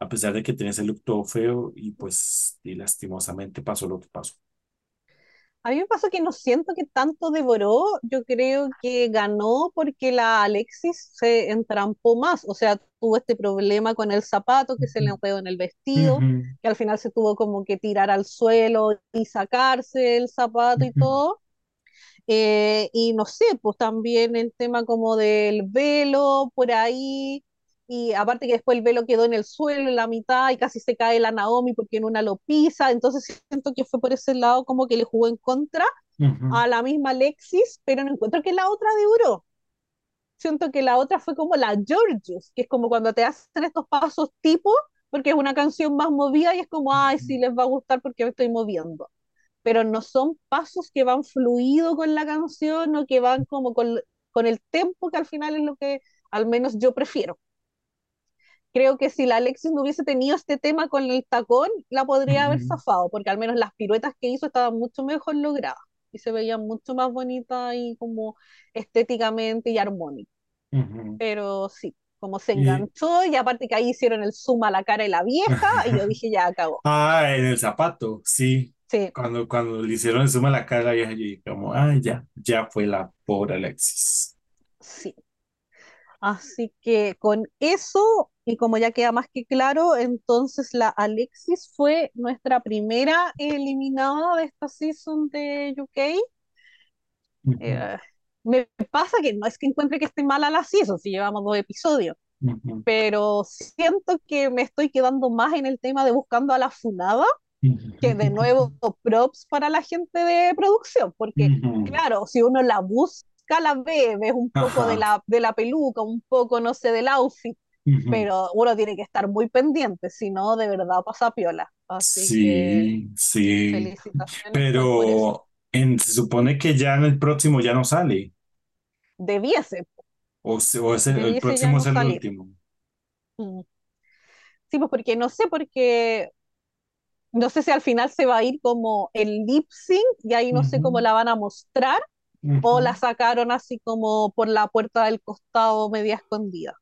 a pesar de que tenía ese look todo feo y pues y lastimosamente pasó lo que pasó. A mí me pasó que no siento que tanto devoró, yo creo que ganó porque la Alexis se entrampó más, o sea, tuvo este problema con el zapato que se le enredó en el vestido, que al final se tuvo como que tirar al suelo y sacarse el zapato y todo, eh, y no sé, pues también el tema como del velo por ahí, y aparte que después el velo quedó en el suelo, en la mitad, y casi se cae la Naomi porque en una lo pisa, entonces siento que fue por ese lado como que le jugó en contra a la misma Alexis, pero no encuentro que la otra duró. Siento que la otra fue como la Georgios, que es como cuando te hacen estos pasos tipo, porque es una canción más movida y es como, ay, sí les va a gustar porque me estoy moviendo pero no son pasos que van fluido con la canción o que van como con, con el tempo, que al final es lo que al menos yo prefiero. Creo que si la Alexis no hubiese tenido este tema con el tacón, la podría haber zafado, porque al menos las piruetas que hizo estaban mucho mejor logradas y se veían mucho más bonitas y como estéticamente y armónicas. Pero sí, como se Y- enganchó y aparte que ahí hicieron el zoom a la cara de la vieja y yo dije, ya acabó. Ah, en el zapato, sí. Sí, Cuando, cuando le hicieron el zoom a la cara a la vieja, yo dije como, ay, ya, ya fue la pobre Alexis. sí. Así que con eso, y como ya queda más que claro, entonces la Alexis fue nuestra primera eliminada de esta season de UK. Eh, me pasa que no es que encuentre que esté mala la season, si llevamos dos episodios, pero siento que me estoy quedando más en el tema de buscando a la funada que de nuevo props para la gente de producción, porque claro, si uno la busca, la ve, ves un poco de la, de la peluca, un poco, no sé, del outfit, pero uno tiene que estar muy pendiente, si no, de verdad pasa piola. Así que Sí, sí. felicitaciones. Pero en- se supone que ya en el próximo ya no sale. Debiese, O, se- o es el, próximo no es el salir. último. Mm. Sí, pues porque no sé, porque no sé si al final se va a ir como el lip sync y ahí no sé cómo la van a mostrar o la sacaron así como por la puerta del costado media escondida.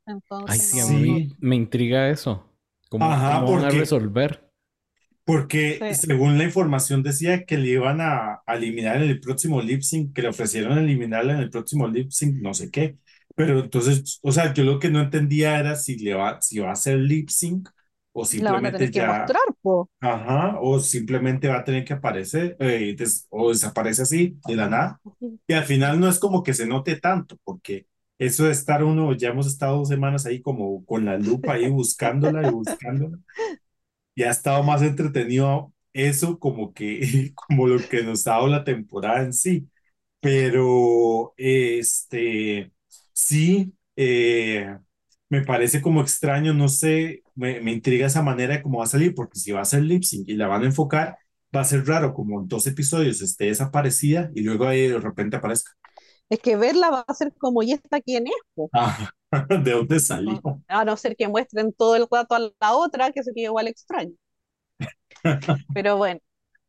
Ay, Entonces sí, a no, mí me intriga eso. ¿Cómo, ajá, cómo van a porque, resolver? porque sí, según la información decía que le iban a, a eliminar en el próximo lip sync, que le ofrecieron eliminarla en el próximo lip sync, no sé qué. Pero entonces, o sea, yo lo que no entendía era si le va, si va a ser lip sync o simplemente ya, mostrar, ajá, o simplemente va a tener que aparecer eh, des- o desaparece así de la nada. Y al final no es como que se note tanto, porque eso de estar uno, ya hemos estado dos semanas ahí como con la lupa ahí buscándola y buscándola, y ha estado más entretenido eso como que, como lo que nos ha dado la temporada en sí. Pero, este, sí, eh, me parece como extraño, no sé, me, me intriga esa manera de cómo va a salir, porque si va a ser lip sync y la van a enfocar, va a ser raro, como en dos episodios esté desaparecida y luego ahí de repente aparezca. Es que verla va a ser como, ¿y esta quién es? po? Ah, ¿de dónde salió? a no ser que muestren todo el rato a la otra, que sería igual extraño. Pero bueno,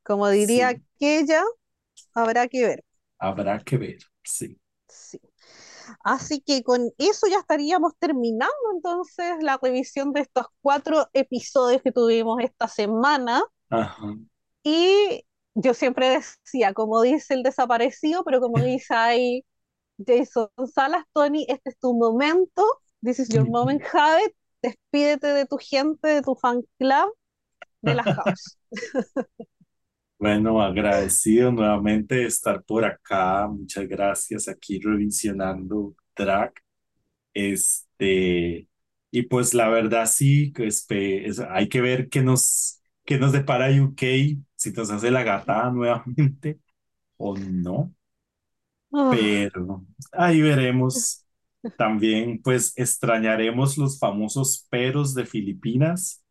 como diría Sí, aquella, habrá que ver. habrá que ver, sí. Sí. Así que con eso ya estaríamos terminando entonces la revisión de estos cuatro episodios que tuvimos esta semana. Ajá. Y yo siempre decía, como dice el desaparecido, pero como dice ahí Jason Salas, Tony, este es tu momento. This is your moment, Javet. Despídete de tu gente, de tu fan club, de la house. Bueno, agradecido nuevamente de estar por acá. Muchas gracias aquí revisionando Drag. Este, y pues la verdad sí, espe- es- hay que ver qué nos, qué nos depara UK, si nos hace la gatada nuevamente o no, pero ahí veremos. También pues extrañaremos los famosos peros de Filipinas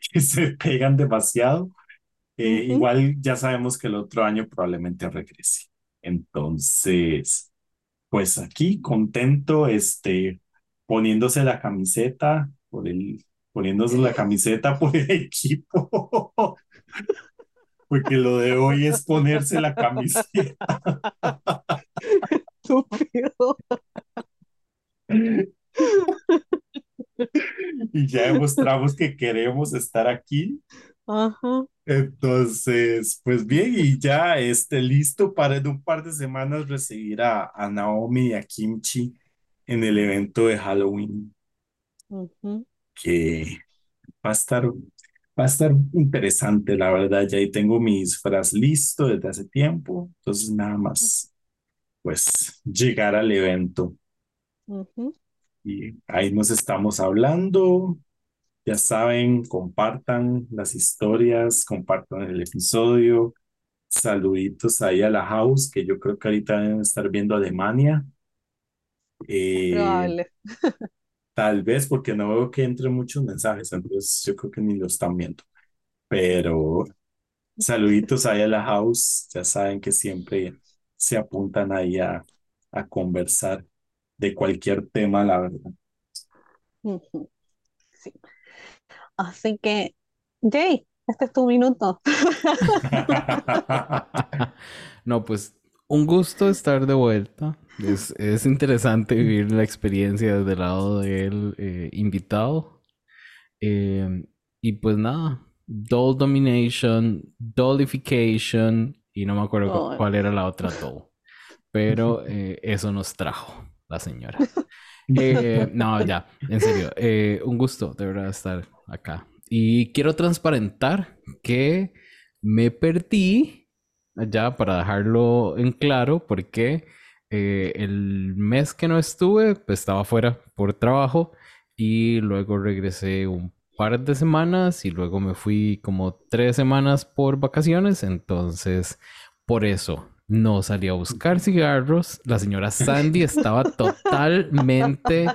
que se pegan demasiado. Eh, igual ya sabemos que el otro año probablemente regrese. Entonces, pues aquí contento, este, poniéndose la camiseta por el, poniéndose la camiseta por el equipo, porque lo de hoy es ponerse la camiseta. Estúpido. Y ya demostramos que queremos estar aquí. Ajá. Entonces, pues bien, y ya este, listo para en un par de semanas recibir a, a Naomi y a Kimchi en el evento de Halloween, que va a estar, va a estar interesante, la verdad. Ya ahí tengo mi disfraz listo desde hace tiempo, entonces nada más, pues, llegar al evento. Y ahí nos estamos hablando. Ya saben, compartan las historias, compartan el episodio. Saluditos ahí a la house, que yo creo que ahorita deben estar viendo Alemania. Eh, Probable. tal vez porque no veo que entre muchos mensajes, entonces yo creo que ni lo están viendo. Pero saluditos ahí a la house, ya saben que siempre se apuntan ahí a, a conversar de cualquier tema, la verdad. Sí. Así que, Jay, este es tu minuto. No, pues un gusto estar de vuelta. Es, es interesante vivir la experiencia desde el lado del eh, invitado. Eh, y pues nada, Doll Domination, Dollification, y no me acuerdo cuál era la otra Doll. Pero eh, eso nos trajo la señora. no, ya, en serio, un gusto de verdad estar acá. Y quiero transparentar que me perdí, ya para dejarlo en claro, porque eh, el mes que no estuve, pues estaba fuera por trabajo y luego regresé un par de semanas y luego me fui como tres semanas por vacaciones, entonces por eso no salí a buscar cigarros. La señora Sandy estaba totalmente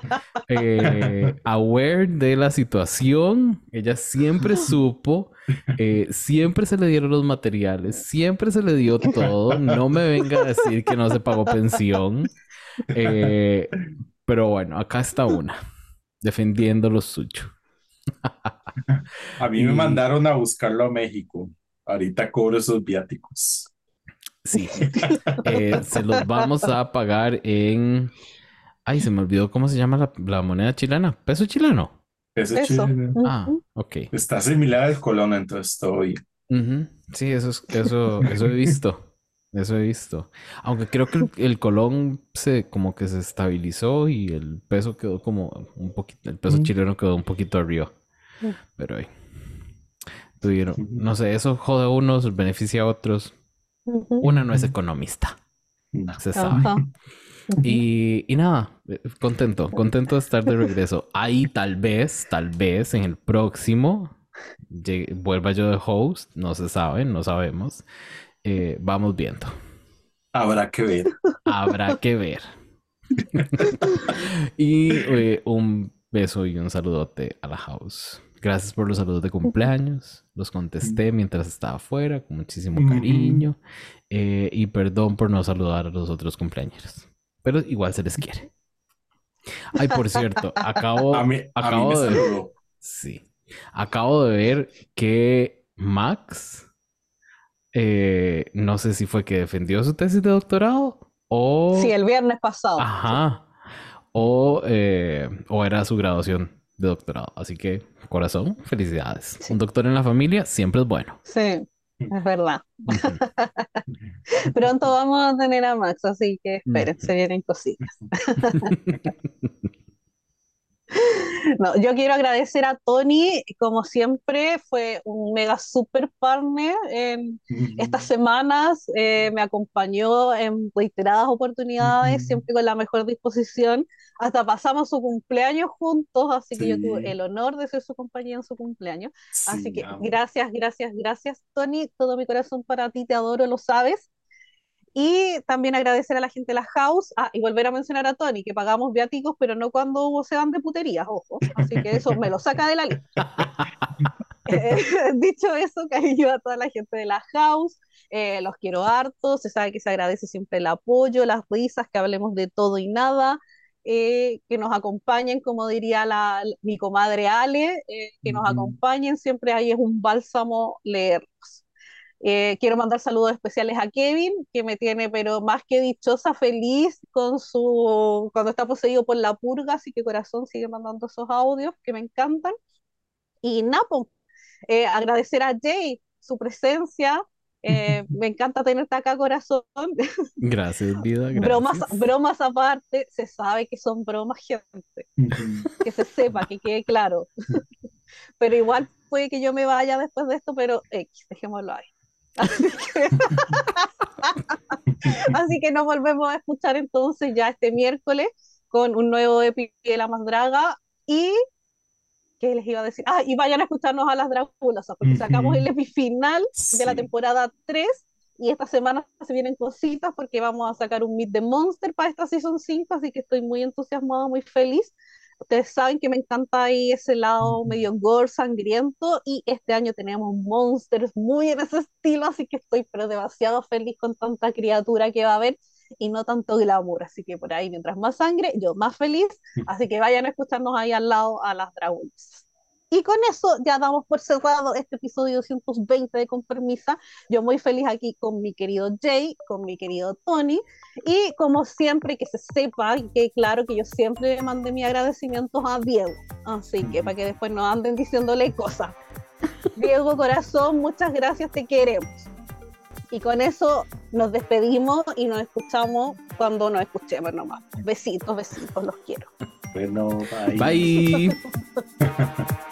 eh, aware de la situación. Ella siempre supo, eh, siempre se le dieron los materiales, siempre se le dio todo. No me venga a decir que no se pagó pensión. Eh, pero bueno, acá está una, defendiendo lo suyo. a mí me mandaron a buscarlo a México. Ahorita cobro esos viáticos. Sí. Eh, se los vamos a pagar en. Ay, se me olvidó cómo se llama la, moneda chilena. ¿Peso chileno? Peso, chileno. Ah, ok. Está similar al colón, entonces estoy. Sí, eso, es, eso, eso he visto. Eso he visto. Aunque creo que el, colón se como que se estabilizó y el peso quedó como un poquito, el peso chileno quedó un poquito arriba. Pero ahí tuvieron, no sé, eso jode a unos, beneficia a otros. Una no es economista. Se sabe. Y, nada, eh, contento, contento de estar de regreso. Ahí tal vez, tal vez en el próximo vuelva yo de host, no se sabe, no sabemos. Eh, vamos viendo. Habrá que ver. Habrá que ver. y eh, un beso y un saludote a la house. Gracias por los saludos de cumpleaños. Los contesté mientras estaba afuera con muchísimo cariño. Eh, y perdón por no saludar a los otros cumpleaños. Pero igual se les quiere. Ay, por cierto, acabo, acabo de ver. Sí. Acabo de ver que Max. Eh, no sé si fue que defendió su tesis de doctorado o. Sí, el viernes pasado. Ajá. O, eh, o era su graduación de doctorado. Así que, corazón, felicidades. Un doctor en la familia siempre es bueno. Sí, es verdad. Pronto vamos a tener a Max, así que esperen, se vienen cositas. No, yo quiero agradecer a Tony, como siempre, fue un mega super partner. En estas semanas eh, me acompañó en reiteradas oportunidades, siempre con la mejor disposición. Hasta pasamos su cumpleaños juntos, así que yo tuve el honor de ser su compañía en su cumpleaños. así que gracias, gracias, gracias, Tony. Todo mi corazón para ti, te adoro, lo sabes. Y también agradecer a la gente de la house, ah, y volver a mencionar a Tony, que pagamos viáticos, pero no cuando se van de puterías, ojo. Así que eso me lo saca de la lista. Eh, dicho eso, cariño a toda la gente de la house, eh, los quiero harto, se sabe que se agradece siempre el apoyo, las risas, que hablemos de todo y nada, eh, que nos acompañen, como diría la, mi comadre Ale, que nos acompañen, siempre ahí es un bálsamo leerlos. Eh, quiero mandar saludos especiales a Kevin, que me tiene pero más que dichosa, feliz con su cuando está poseído por la purga, así que corazón sigue mandando esos audios que me encantan. Y Napo, eh, agradecer a Jay su presencia. Eh, me encanta tenerte acá, corazón. Gracias, vida. Bromas, bromas aparte, se sabe que son bromas, gente. que se sepa, que quede claro. pero igual puede que yo me vaya después de esto, pero X, dejémoslo ahí. Así que nos volvemos a escuchar entonces ya este miércoles con un nuevo epi de la más draga y ¿qué les iba a decir? Ah, y vayan a escucharnos a las dragulosas porque sacamos el epi final de la temporada 3 y esta semana se vienen cositas porque vamos a sacar un Meet the Monster para esta season 5, así que estoy muy entusiasmada, muy feliz. Ustedes saben que me encanta ahí ese lado medio gore, sangriento, y este año tenemos monsters muy en ese estilo, así que estoy pero demasiado feliz con tanta criatura que va a haber y no tanto glamour, así que por ahí mientras más sangre, yo más feliz, así que vayan a escucharnos ahí al lado a las dragones. Y con eso ya damos por cerrado este episodio 220 de Con Permisa. Yo muy feliz aquí con mi querido Jay, con mi querido Tony. Y como siempre, que se sepa y que claro que yo siempre le mandé mi agradecimiento a Diego. Así que para que después no anden diciéndole cosas. Diego Corazón, muchas gracias, te queremos. Y con eso nos despedimos y nos escuchamos cuando nos escuchemos nomás. Besitos, besitos, los quiero. Bueno, bye. bye.